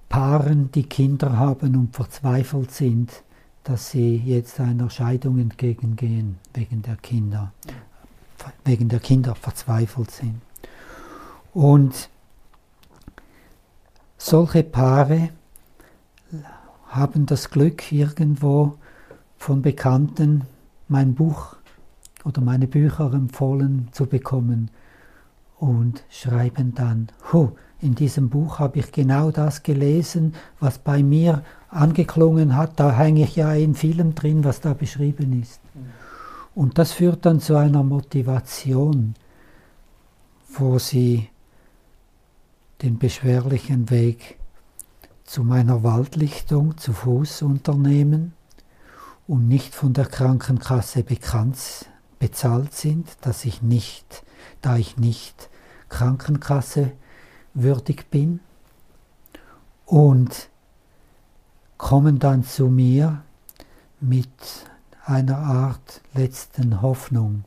Paaren, die Kinder haben und verzweifelt sind, dass sie jetzt einer Scheidung entgegengehen wegen der Kinder, wegen der Kinder verzweifelt sind. Und solche Paare haben das Glück, irgendwo von Bekannten mein Buch oder meine Bücher empfohlen zu bekommen und schreiben dann, Huh, in diesem Buch habe ich genau das gelesen, was bei mir angeklungen hat. Da hänge ich ja in vielem drin, was da beschrieben ist. Und das führt dann zu einer Motivation, wo sie den beschwerlichen Weg zu meiner Waldlichtung zu Fuß unternehmen und nicht von der Krankenkasse bekannt bezahlt sind, dass ich nicht, da ich nicht Krankenkasse würdig bin. Und kommen dann zu mir mit einer Art letzten Hoffnung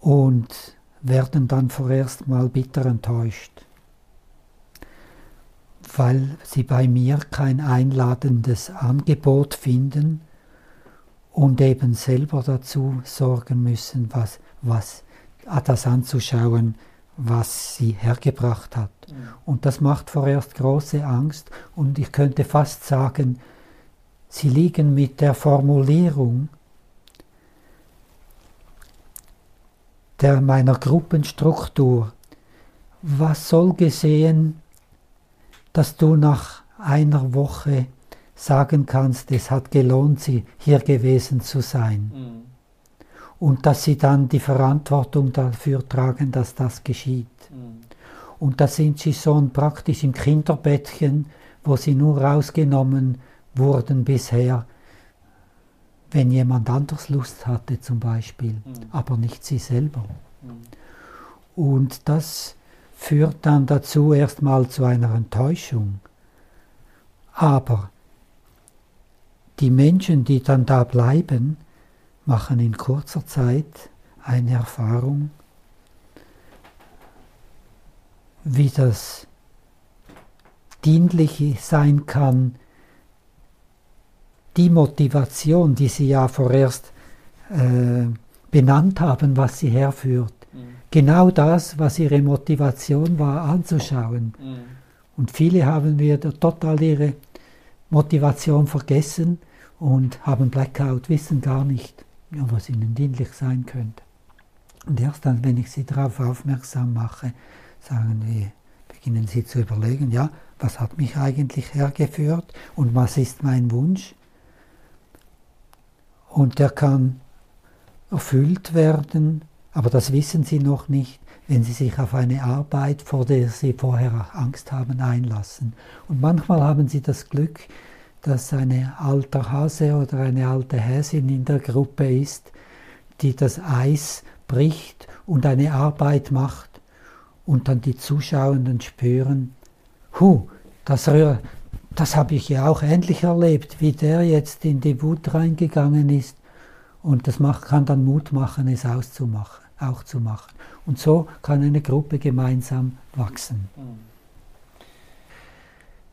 und werden dann vorerst mal bitter enttäuscht, weil sie bei mir kein einladendes Angebot finden, und eben selber dazu sorgen müssen, was, was das anzuschauen, was sie hergebracht hat. Mhm. Und das macht vorerst große Angst und ich könnte fast sagen, sie liegen mit der Formulierung der meiner Gruppenstruktur. Was soll gesehen, dass du nach einer Woche sagen kannst, es hat gelohnt, sie hier gewesen zu sein. Mhm. Und dass sie dann die Verantwortung dafür tragen, dass das geschieht. Mhm. Und da sind sie schon praktisch im Kinderbettchen, wo sie nur rausgenommen wurden bisher, wenn jemand anders Lust hatte zum Beispiel, mhm. aber nicht sie selber. Mhm. Und das führt dann dazu erstmal zu einer Enttäuschung. Aber die Menschen, die dann da bleiben, machen in kurzer Zeit eine Erfahrung, wie das dienlich sein kann, die Motivation, die Sie ja vorerst äh, benannt haben, was sie herführt. Mhm. Genau das, was Ihre Motivation war, anzuschauen. Mhm. Und viele haben wir total ihre Motivation vergessen und haben Blackout, wissen gar nicht, was ihnen dienlich sein könnte. Und erst dann, wenn ich sie darauf aufmerksam mache, sagen wir, beginnen sie zu überlegen, ja, was hat mich eigentlich hergeführt und was ist mein Wunsch? Und der kann erfüllt werden, aber das wissen sie noch nicht, wenn sie sich auf eine Arbeit, vor der sie vorher Angst haben, einlassen. Und manchmal haben sie das Glück, dass ein alter Hase oder eine alte Häsin in der Gruppe ist, die das Eis bricht und eine Arbeit macht und dann die Zuschauenden spüren, hu, das, das habe ich ja auch ähnlich erlebt, wie der jetzt in die Wut reingegangen ist und das macht, kann dann Mut machen, es auszumachen, auch zu machen. Und so kann eine Gruppe gemeinsam wachsen.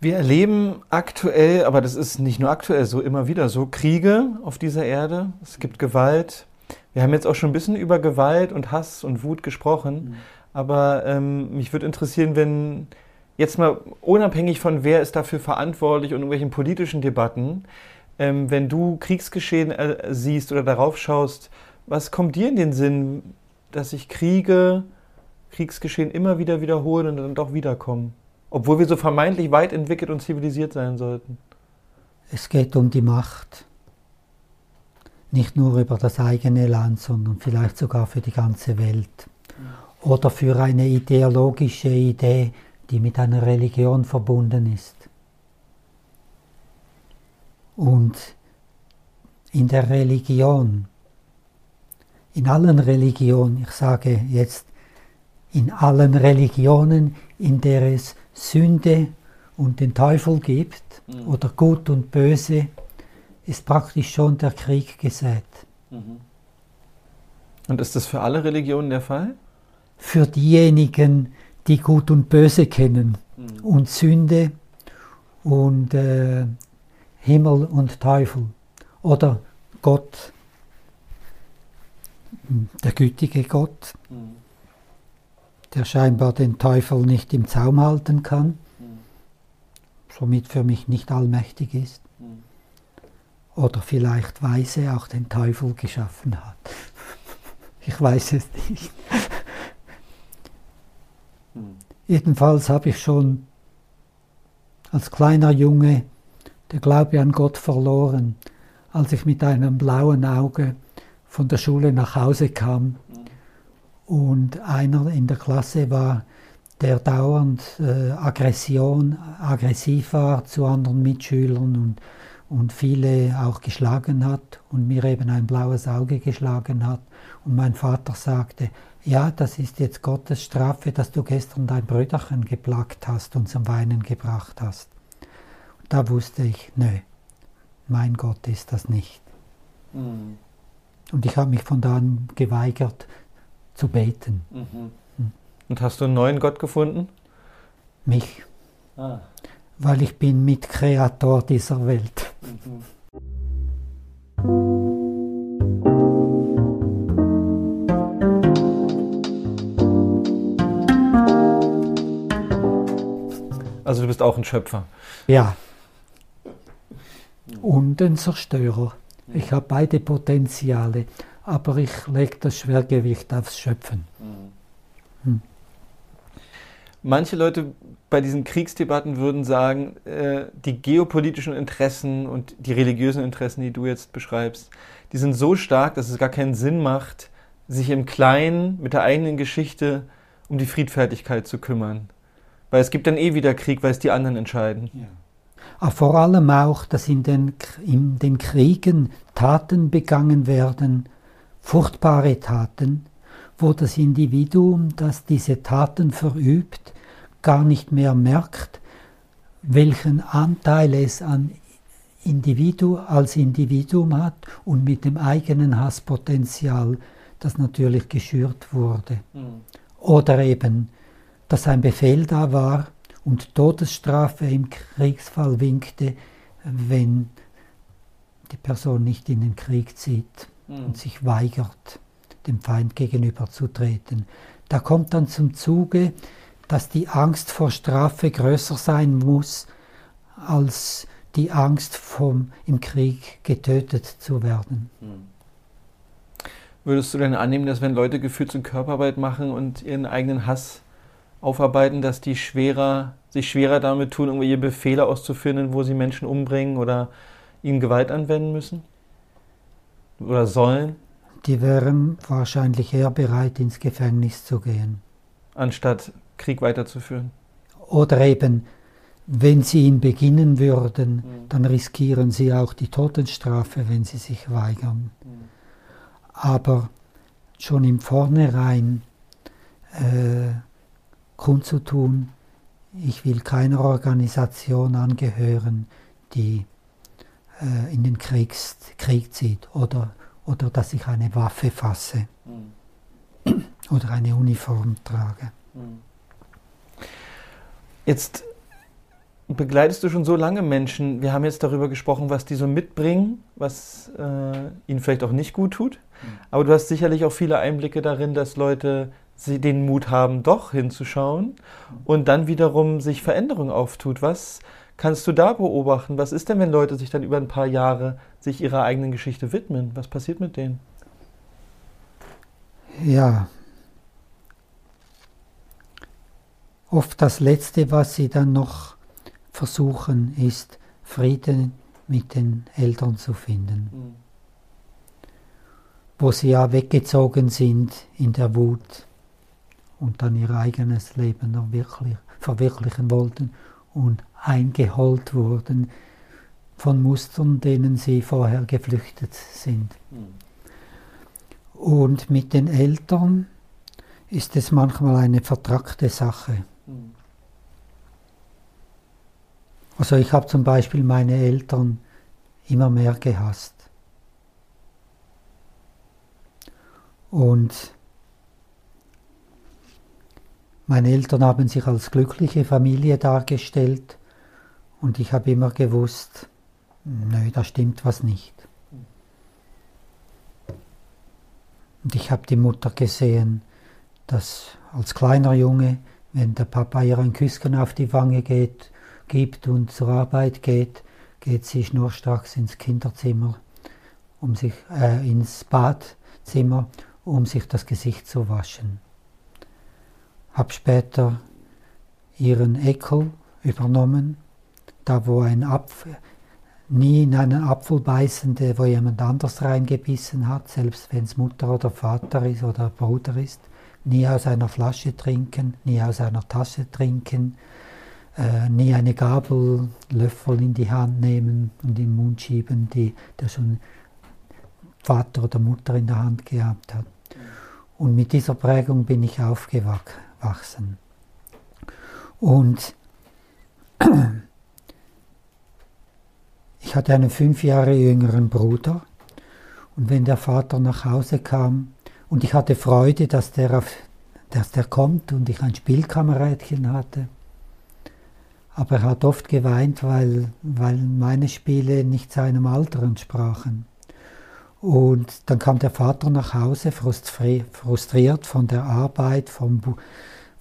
Wir erleben aktuell, aber das ist nicht nur aktuell so, immer wieder so, Kriege auf dieser Erde. Es gibt Gewalt. Wir haben jetzt auch schon ein bisschen über Gewalt und Hass und Wut gesprochen. Mhm. Aber ähm, mich würde interessieren, wenn jetzt mal unabhängig von wer ist dafür verantwortlich und irgendwelchen politischen Debatten, ähm, wenn du Kriegsgeschehen äh, siehst oder darauf schaust, was kommt dir in den Sinn, dass sich Kriege, Kriegsgeschehen immer wieder wiederholen und dann doch wiederkommen? Obwohl wir so vermeintlich weit entwickelt und zivilisiert sein sollten. Es geht um die Macht. Nicht nur über das eigene Land, sondern vielleicht sogar für die ganze Welt. Oder für eine ideologische Idee, die mit einer Religion verbunden ist. Und in der Religion in allen Religionen, ich sage jetzt in allen Religionen, in der es Sünde und den Teufel gibt mhm. oder Gut und Böse, ist praktisch schon der Krieg gesät. Mhm. Und ist das für alle Religionen der Fall? Für diejenigen, die Gut und Böse kennen mhm. und Sünde und äh, Himmel und Teufel oder Gott der gütige Gott, mhm. Der scheinbar den Teufel nicht im Zaum halten kann, mhm. somit für mich nicht allmächtig ist. Mhm. Oder vielleicht weise auch den Teufel geschaffen hat. ich weiß es nicht. Jedenfalls habe ich schon als kleiner Junge der Glaube an Gott verloren, als ich mit einem blauen Auge von der Schule nach Hause kam und einer in der Klasse war, der dauernd äh, Aggression, aggressiv war zu anderen Mitschülern und, und viele auch geschlagen hat und mir eben ein blaues Auge geschlagen hat. Und mein Vater sagte, ja, das ist jetzt Gottes Strafe, dass du gestern dein Brüderchen geplagt hast und zum Weinen gebracht hast. Und da wusste ich, nö, mein Gott ist das nicht. Mhm. Und ich habe mich von da an geweigert zu beten. Mhm. Hm. Und hast du einen neuen Gott gefunden? Mich. Ah. Weil ich bin Mitkreator dieser Welt. Mhm. Also du bist auch ein Schöpfer. Ja. Und ein Zerstörer. Ich habe beide Potenziale, aber ich lege das Schwergewicht aufs Schöpfen. Hm. Manche Leute bei diesen Kriegsdebatten würden sagen, äh, die geopolitischen Interessen und die religiösen Interessen, die du jetzt beschreibst, die sind so stark, dass es gar keinen Sinn macht, sich im Kleinen mit der eigenen Geschichte um die Friedfertigkeit zu kümmern. Weil es gibt dann eh wieder Krieg, weil es die anderen entscheiden. Ja. Aber vor allem auch, dass in den, in den Kriegen Taten begangen werden, furchtbare Taten, wo das Individuum, das diese Taten verübt, gar nicht mehr merkt, welchen Anteil es an Individu als Individuum hat und mit dem eigenen Hasspotenzial, das natürlich geschürt wurde. Mhm. Oder eben, dass ein Befehl da war und Todesstrafe im Kriegsfall winkte, wenn die Person nicht in den Krieg zieht mhm. und sich weigert, dem Feind gegenüberzutreten. Da kommt dann zum Zuge, dass die Angst vor Strafe größer sein muss als die Angst vom im Krieg getötet zu werden. Hm. Würdest du denn annehmen, dass wenn Leute Gefühls- und Körperarbeit machen und ihren eigenen Hass aufarbeiten, dass die schwerer, sich schwerer damit tun, irgendwelche Befehle auszuführen, wo sie Menschen umbringen oder ihnen Gewalt anwenden müssen? Oder sollen? Die wären wahrscheinlich eher bereit, ins Gefängnis zu gehen. Anstatt Krieg weiterzuführen. Oder eben wenn sie ihn beginnen würden, mhm. dann riskieren sie auch die Todesstrafe, wenn sie sich weigern. Mhm. Aber schon im Vornherein äh, kundzutun, ich will keiner Organisation angehören, die äh, in den Kriegs, Krieg zieht oder, oder dass ich eine Waffe fasse mhm. oder eine Uniform trage. Mhm. Jetzt begleitest du schon so lange Menschen. Wir haben jetzt darüber gesprochen, was die so mitbringen, was äh, ihnen vielleicht auch nicht gut tut. Mhm. Aber du hast sicherlich auch viele Einblicke darin, dass Leute den Mut haben, doch hinzuschauen mhm. und dann wiederum sich Veränderung auftut. Was kannst du da beobachten? Was ist denn, wenn Leute sich dann über ein paar Jahre sich ihrer eigenen Geschichte widmen? Was passiert mit denen? Ja, oft das Letzte, was sie dann noch versuchen, ist Frieden mit den Eltern zu finden. Mhm. Wo sie ja weggezogen sind in der Wut und dann ihr eigenes Leben noch wirklich verwirklichen wollten und eingeholt wurden von Mustern, denen sie vorher geflüchtet sind. Und mit den Eltern ist es manchmal eine vertrackte Sache. Also ich habe zum Beispiel meine Eltern immer mehr gehasst. Und meine Eltern haben sich als glückliche Familie dargestellt und ich habe immer gewusst, nö, da stimmt was nicht. Und ich habe die Mutter gesehen, dass als kleiner Junge, wenn der Papa ihr ein Küsschen auf die Wange geht, gibt und zur Arbeit geht, geht sie schnurstracks ins Kinderzimmer, um sich, äh, ins Badzimmer, um sich das Gesicht zu waschen. Hab später ihren Ekel übernommen, da wo ein Apfel, nie in einen Apfel beißende, wo jemand anders reingebissen hat, selbst wenn es Mutter oder Vater ist oder Bruder ist, nie aus einer Flasche trinken, nie aus einer Tasse trinken, äh, nie eine Gabel, Löffel in die Hand nehmen und in den Mund schieben, die der schon Vater oder Mutter in der Hand gehabt hat. Und mit dieser Prägung bin ich aufgewachsen. Und ich hatte einen fünf Jahre jüngeren Bruder. Und wenn der Vater nach Hause kam, und ich hatte Freude, dass der, auf, dass der kommt und ich ein Spielkameradchen hatte, aber er hat oft geweint, weil, weil meine Spiele nicht seinem Alter entsprachen. Und dann kam der Vater nach Hause, frustriert von der Arbeit, vom,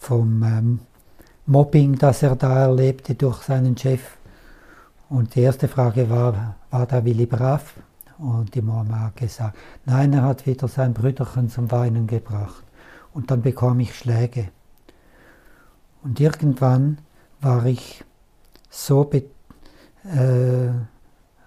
vom ähm, Mobbing, das er da erlebte durch seinen Chef. Und die erste Frage war, war der Willi brav? Und die Mama hat gesagt, nein, er hat wieder sein Brüderchen zum Weinen gebracht. Und dann bekam ich Schläge. Und irgendwann war ich so, äh,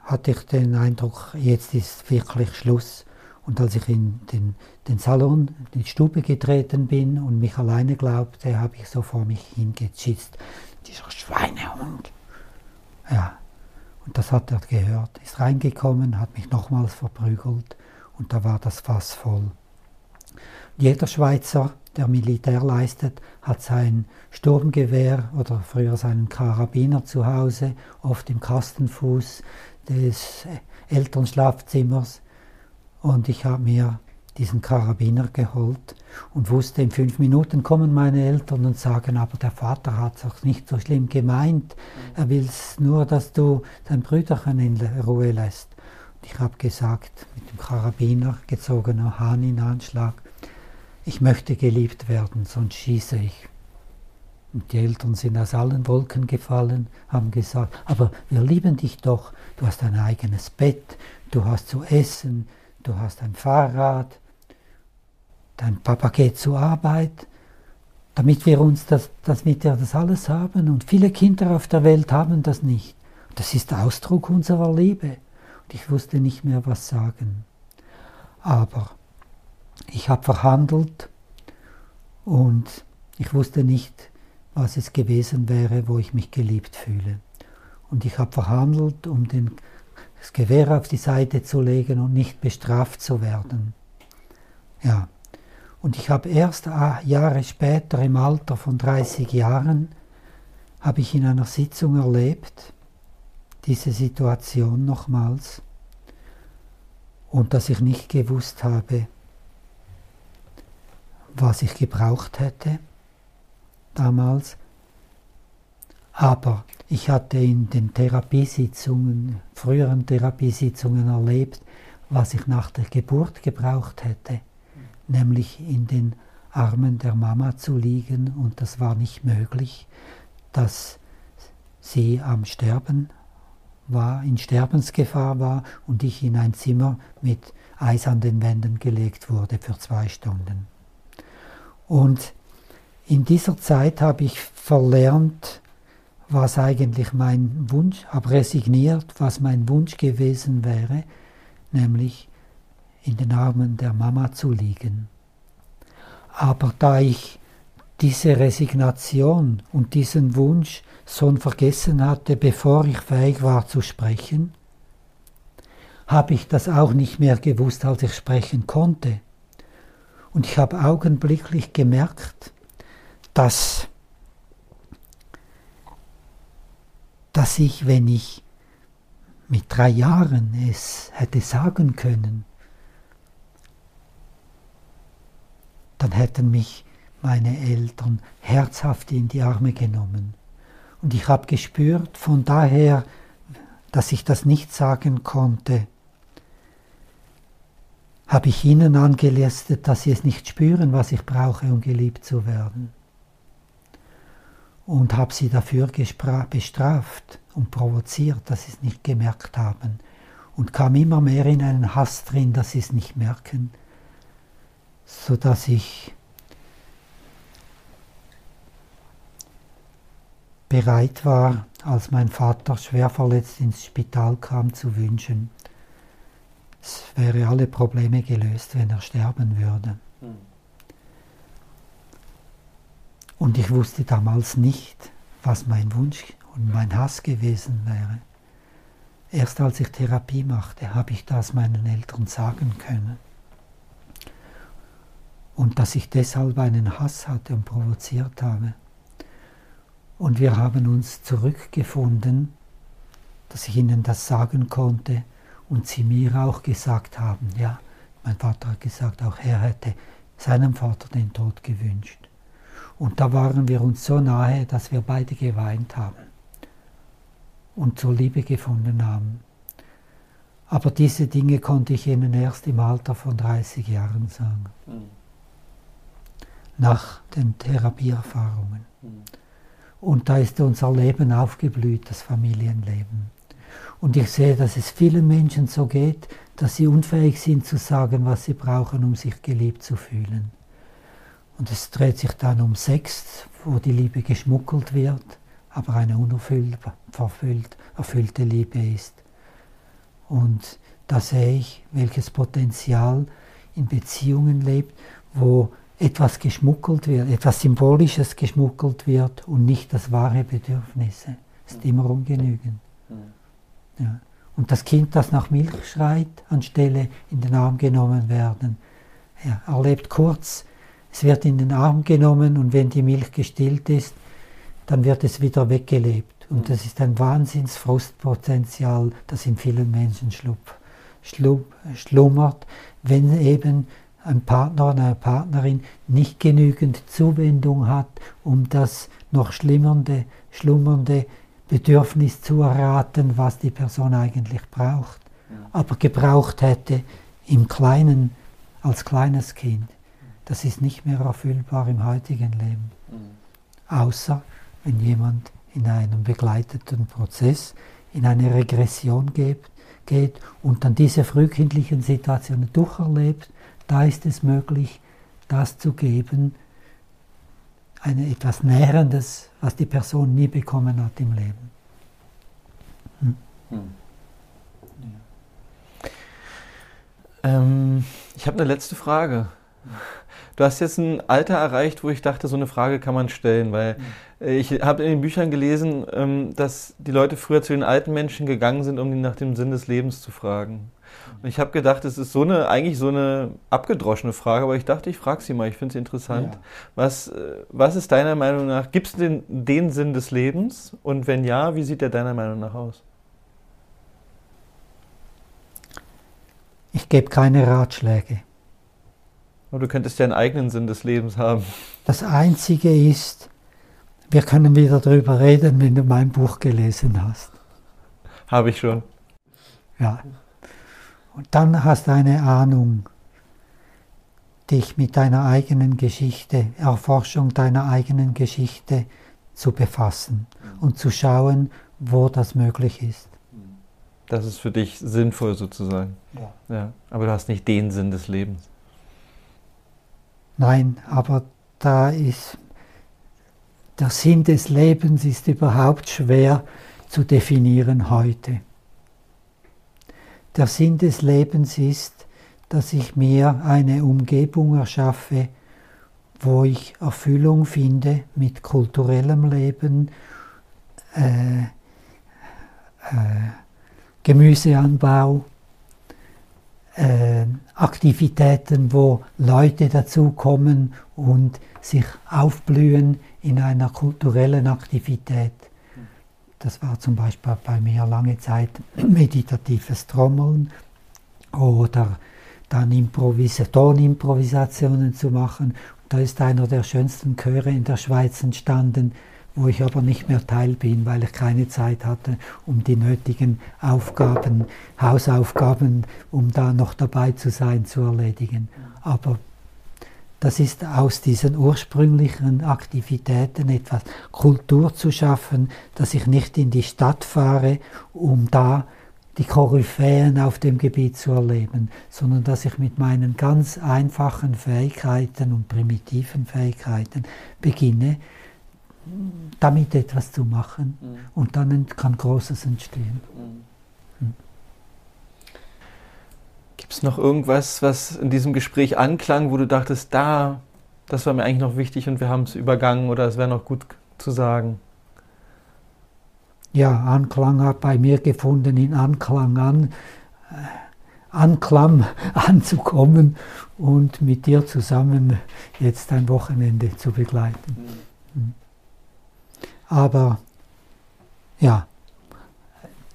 hatte ich den Eindruck, jetzt ist wirklich Schluss. Und als ich in den, den Salon, in die Stube getreten bin und mich alleine glaubte, habe ich so vor mich hingeschießt. Dieser Schweinehund. Ja, und das hat er gehört, ist reingekommen, hat mich nochmals verprügelt und da war das Fass voll. Jeder Schweizer, der Militär leistet, hat sein Sturmgewehr oder früher seinen Karabiner zu Hause, oft im Kastenfuß des Elternschlafzimmers. Und ich habe mir diesen Karabiner geholt und wusste, in fünf Minuten kommen meine Eltern und sagen, aber der Vater hat es doch nicht so schlimm gemeint. Er will nur, dass du dein Brüderchen in Ruhe lässt. Und ich habe gesagt, mit dem Karabiner gezogener Hahn in Anschlag, ich möchte geliebt werden, sonst schieße ich. Und die Eltern sind aus allen Wolken gefallen, haben gesagt, aber wir lieben dich doch, du hast ein eigenes Bett, du hast zu essen, du hast ein Fahrrad, dein Papa geht zur Arbeit, damit wir uns das, damit wir das alles haben. Und viele Kinder auf der Welt haben das nicht. Das ist Ausdruck unserer Liebe. Und ich wusste nicht mehr, was sagen. Aber ich habe verhandelt und ich wusste nicht, was es gewesen wäre, wo ich mich geliebt fühle. Und ich habe verhandelt, um den, das Gewehr auf die Seite zu legen und nicht bestraft zu werden. Ja, und ich habe erst ah, Jahre später, im Alter von 30 Jahren, habe ich in einer Sitzung erlebt, diese Situation nochmals, und dass ich nicht gewusst habe, was ich gebraucht hätte damals. Aber ich hatte in den Therapiesitzungen, früheren Therapiesitzungen erlebt, was ich nach der Geburt gebraucht hätte nämlich in den Armen der Mama zu liegen und das war nicht möglich, dass sie am Sterben war, in Sterbensgefahr war und ich in ein Zimmer mit Eis an den Wänden gelegt wurde für zwei Stunden. Und in dieser Zeit habe ich verlernt, was eigentlich mein Wunsch, habe resigniert, was mein Wunsch gewesen wäre, nämlich in den Armen der Mama zu liegen. Aber da ich diese Resignation und diesen Wunsch schon vergessen hatte, bevor ich fähig war zu sprechen, habe ich das auch nicht mehr gewusst, als ich sprechen konnte. Und ich habe augenblicklich gemerkt, dass, dass ich, wenn ich mit drei Jahren es hätte sagen können, dann hätten mich meine Eltern herzhaft in die Arme genommen. Und ich habe gespürt, von daher, dass ich das nicht sagen konnte, habe ich ihnen angelästet, dass sie es nicht spüren, was ich brauche, um geliebt zu werden. Und habe sie dafür bestraft und provoziert, dass sie es nicht gemerkt haben. Und kam immer mehr in einen Hass drin, dass sie es nicht merken so dass ich bereit war, als mein Vater schwer verletzt ins Spital kam, zu wünschen, es wäre alle Probleme gelöst, wenn er sterben würde. Hm. Und ich wusste damals nicht, was mein Wunsch und mein Hass gewesen wäre. Erst als ich Therapie machte, habe ich das meinen Eltern sagen können und dass ich deshalb einen Hass hatte und provoziert habe. Und wir haben uns zurückgefunden, dass ich ihnen das sagen konnte und sie mir auch gesagt haben, ja, mein Vater hat gesagt, auch er hätte seinem Vater den Tod gewünscht. Und da waren wir uns so nahe, dass wir beide geweint haben und zur Liebe gefunden haben. Aber diese Dinge konnte ich ihnen erst im Alter von 30 Jahren sagen. Mhm nach den Therapieerfahrungen. Und da ist unser Leben aufgeblüht, das Familienleben. Und ich sehe, dass es vielen Menschen so geht, dass sie unfähig sind zu sagen, was sie brauchen, um sich geliebt zu fühlen. Und es dreht sich dann um Sex, wo die Liebe geschmuggelt wird, aber eine unerfüllt, verfüllt, erfüllte Liebe ist. Und da sehe ich, welches Potenzial in Beziehungen lebt, wo etwas geschmuggelt wird, etwas Symbolisches geschmuggelt wird und nicht das wahre Bedürfnis. Ist immer ungenügend. Ja. Und das Kind, das nach Milch schreit, anstelle in den Arm genommen werden, ja, erlebt kurz, es wird in den Arm genommen und wenn die Milch gestillt ist, dann wird es wieder weggelebt. Und das ist ein Wahnsinnsfrustpotenzial, das in vielen Menschen schlup, schlup, schlummert, wenn eben ein Partner oder eine Partnerin nicht genügend Zuwendung hat, um das noch schlimmernde, schlummernde Bedürfnis zu erraten, was die Person eigentlich braucht, aber gebraucht hätte im Kleinen, als kleines Kind. Das ist nicht mehr erfüllbar im heutigen Leben. Außer wenn jemand in einem begleiteten Prozess in eine Regression geht, geht und dann diese frühkindlichen Situationen durcherlebt, da ist es möglich, das zu geben, eine, etwas Nährendes, was die Person nie bekommen hat im Leben. Hm. Hm. Ja. Ähm, ich habe eine letzte Frage. Du hast jetzt ein Alter erreicht, wo ich dachte, so eine Frage kann man stellen, weil hm. ich habe in den Büchern gelesen, ähm, dass die Leute früher zu den alten Menschen gegangen sind, um ihn nach dem Sinn des Lebens zu fragen. Und ich habe gedacht, es ist so eine, eigentlich so eine abgedroschene Frage, aber ich dachte, ich frage sie mal, ich finde sie interessant. Ja. Was, äh, was ist deiner Meinung nach, gibt es den, den Sinn des Lebens? Und wenn ja, wie sieht der deiner Meinung nach aus? Ich gebe keine Ratschläge. Aber du könntest ja einen eigenen Sinn des Lebens haben. Das Einzige ist, wir können wieder darüber reden, wenn du mein Buch gelesen hast. Habe ich schon. Ja. Und dann hast du eine Ahnung, dich mit deiner eigenen Geschichte, Erforschung deiner eigenen Geschichte zu befassen und zu schauen, wo das möglich ist. Das ist für dich sinnvoll sozusagen. Ja. ja. Aber du hast nicht den Sinn des Lebens. Nein, aber da ist der Sinn des Lebens ist überhaupt schwer zu definieren heute. Der Sinn des Lebens ist, dass ich mir eine Umgebung erschaffe, wo ich Erfüllung finde mit kulturellem Leben, äh, äh, Gemüseanbau, äh, Aktivitäten, wo Leute dazukommen und sich aufblühen in einer kulturellen Aktivität. Das war zum Beispiel bei mir lange Zeit meditatives Trommeln oder dann Improvis Tonimprovisationen zu machen. da ist einer der schönsten Chöre in der Schweiz entstanden, wo ich aber nicht mehr Teil bin, weil ich keine Zeit hatte, um die nötigen Aufgaben, Hausaufgaben, um da noch dabei zu sein, zu erledigen. Aber das ist aus diesen ursprünglichen Aktivitäten etwas Kultur zu schaffen, dass ich nicht in die Stadt fahre, um da die Koryphäen auf dem Gebiet zu erleben, sondern dass ich mit meinen ganz einfachen Fähigkeiten und primitiven Fähigkeiten beginne, damit etwas zu machen mhm. und dann kann Großes entstehen. Mhm. Gibt es noch irgendwas, was in diesem Gespräch anklang, wo du dachtest, da, das war mir eigentlich noch wichtig und wir haben es übergangen oder es wäre noch gut zu sagen? Ja, Anklang hat bei mir gefunden, in Anklang an, äh, Anklam anzukommen und mit dir zusammen jetzt ein Wochenende zu begleiten. Mhm. mhm. Aber ja,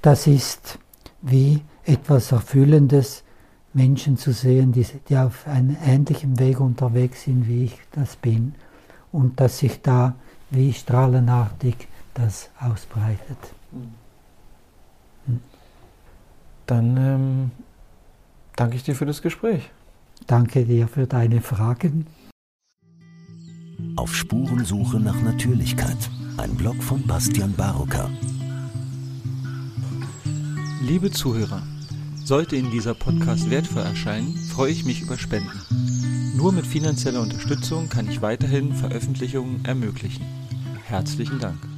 das ist wie etwas Erfüllendes, Menschen zu sehen, die, die auf einem ähnlichen Weg unterwegs sind, wie ich das bin, und dass sich da wie strahlenartig das ausbreitet. Hm. Dann ähm, danke ich dir für das Gespräch. Danke dir für deine Fragen. Auf Spurensuche nach Natürlichkeit. Ein Blog von Bastian Barocker. Liebe Zuhörer, sollte Ihnen dieser Podcast wertvoll erscheinen, freue ich mich über Spenden. Nur mit finanzieller Unterstützung kann ich weiterhin Veröffentlichungen ermöglichen. Herzlichen Dank.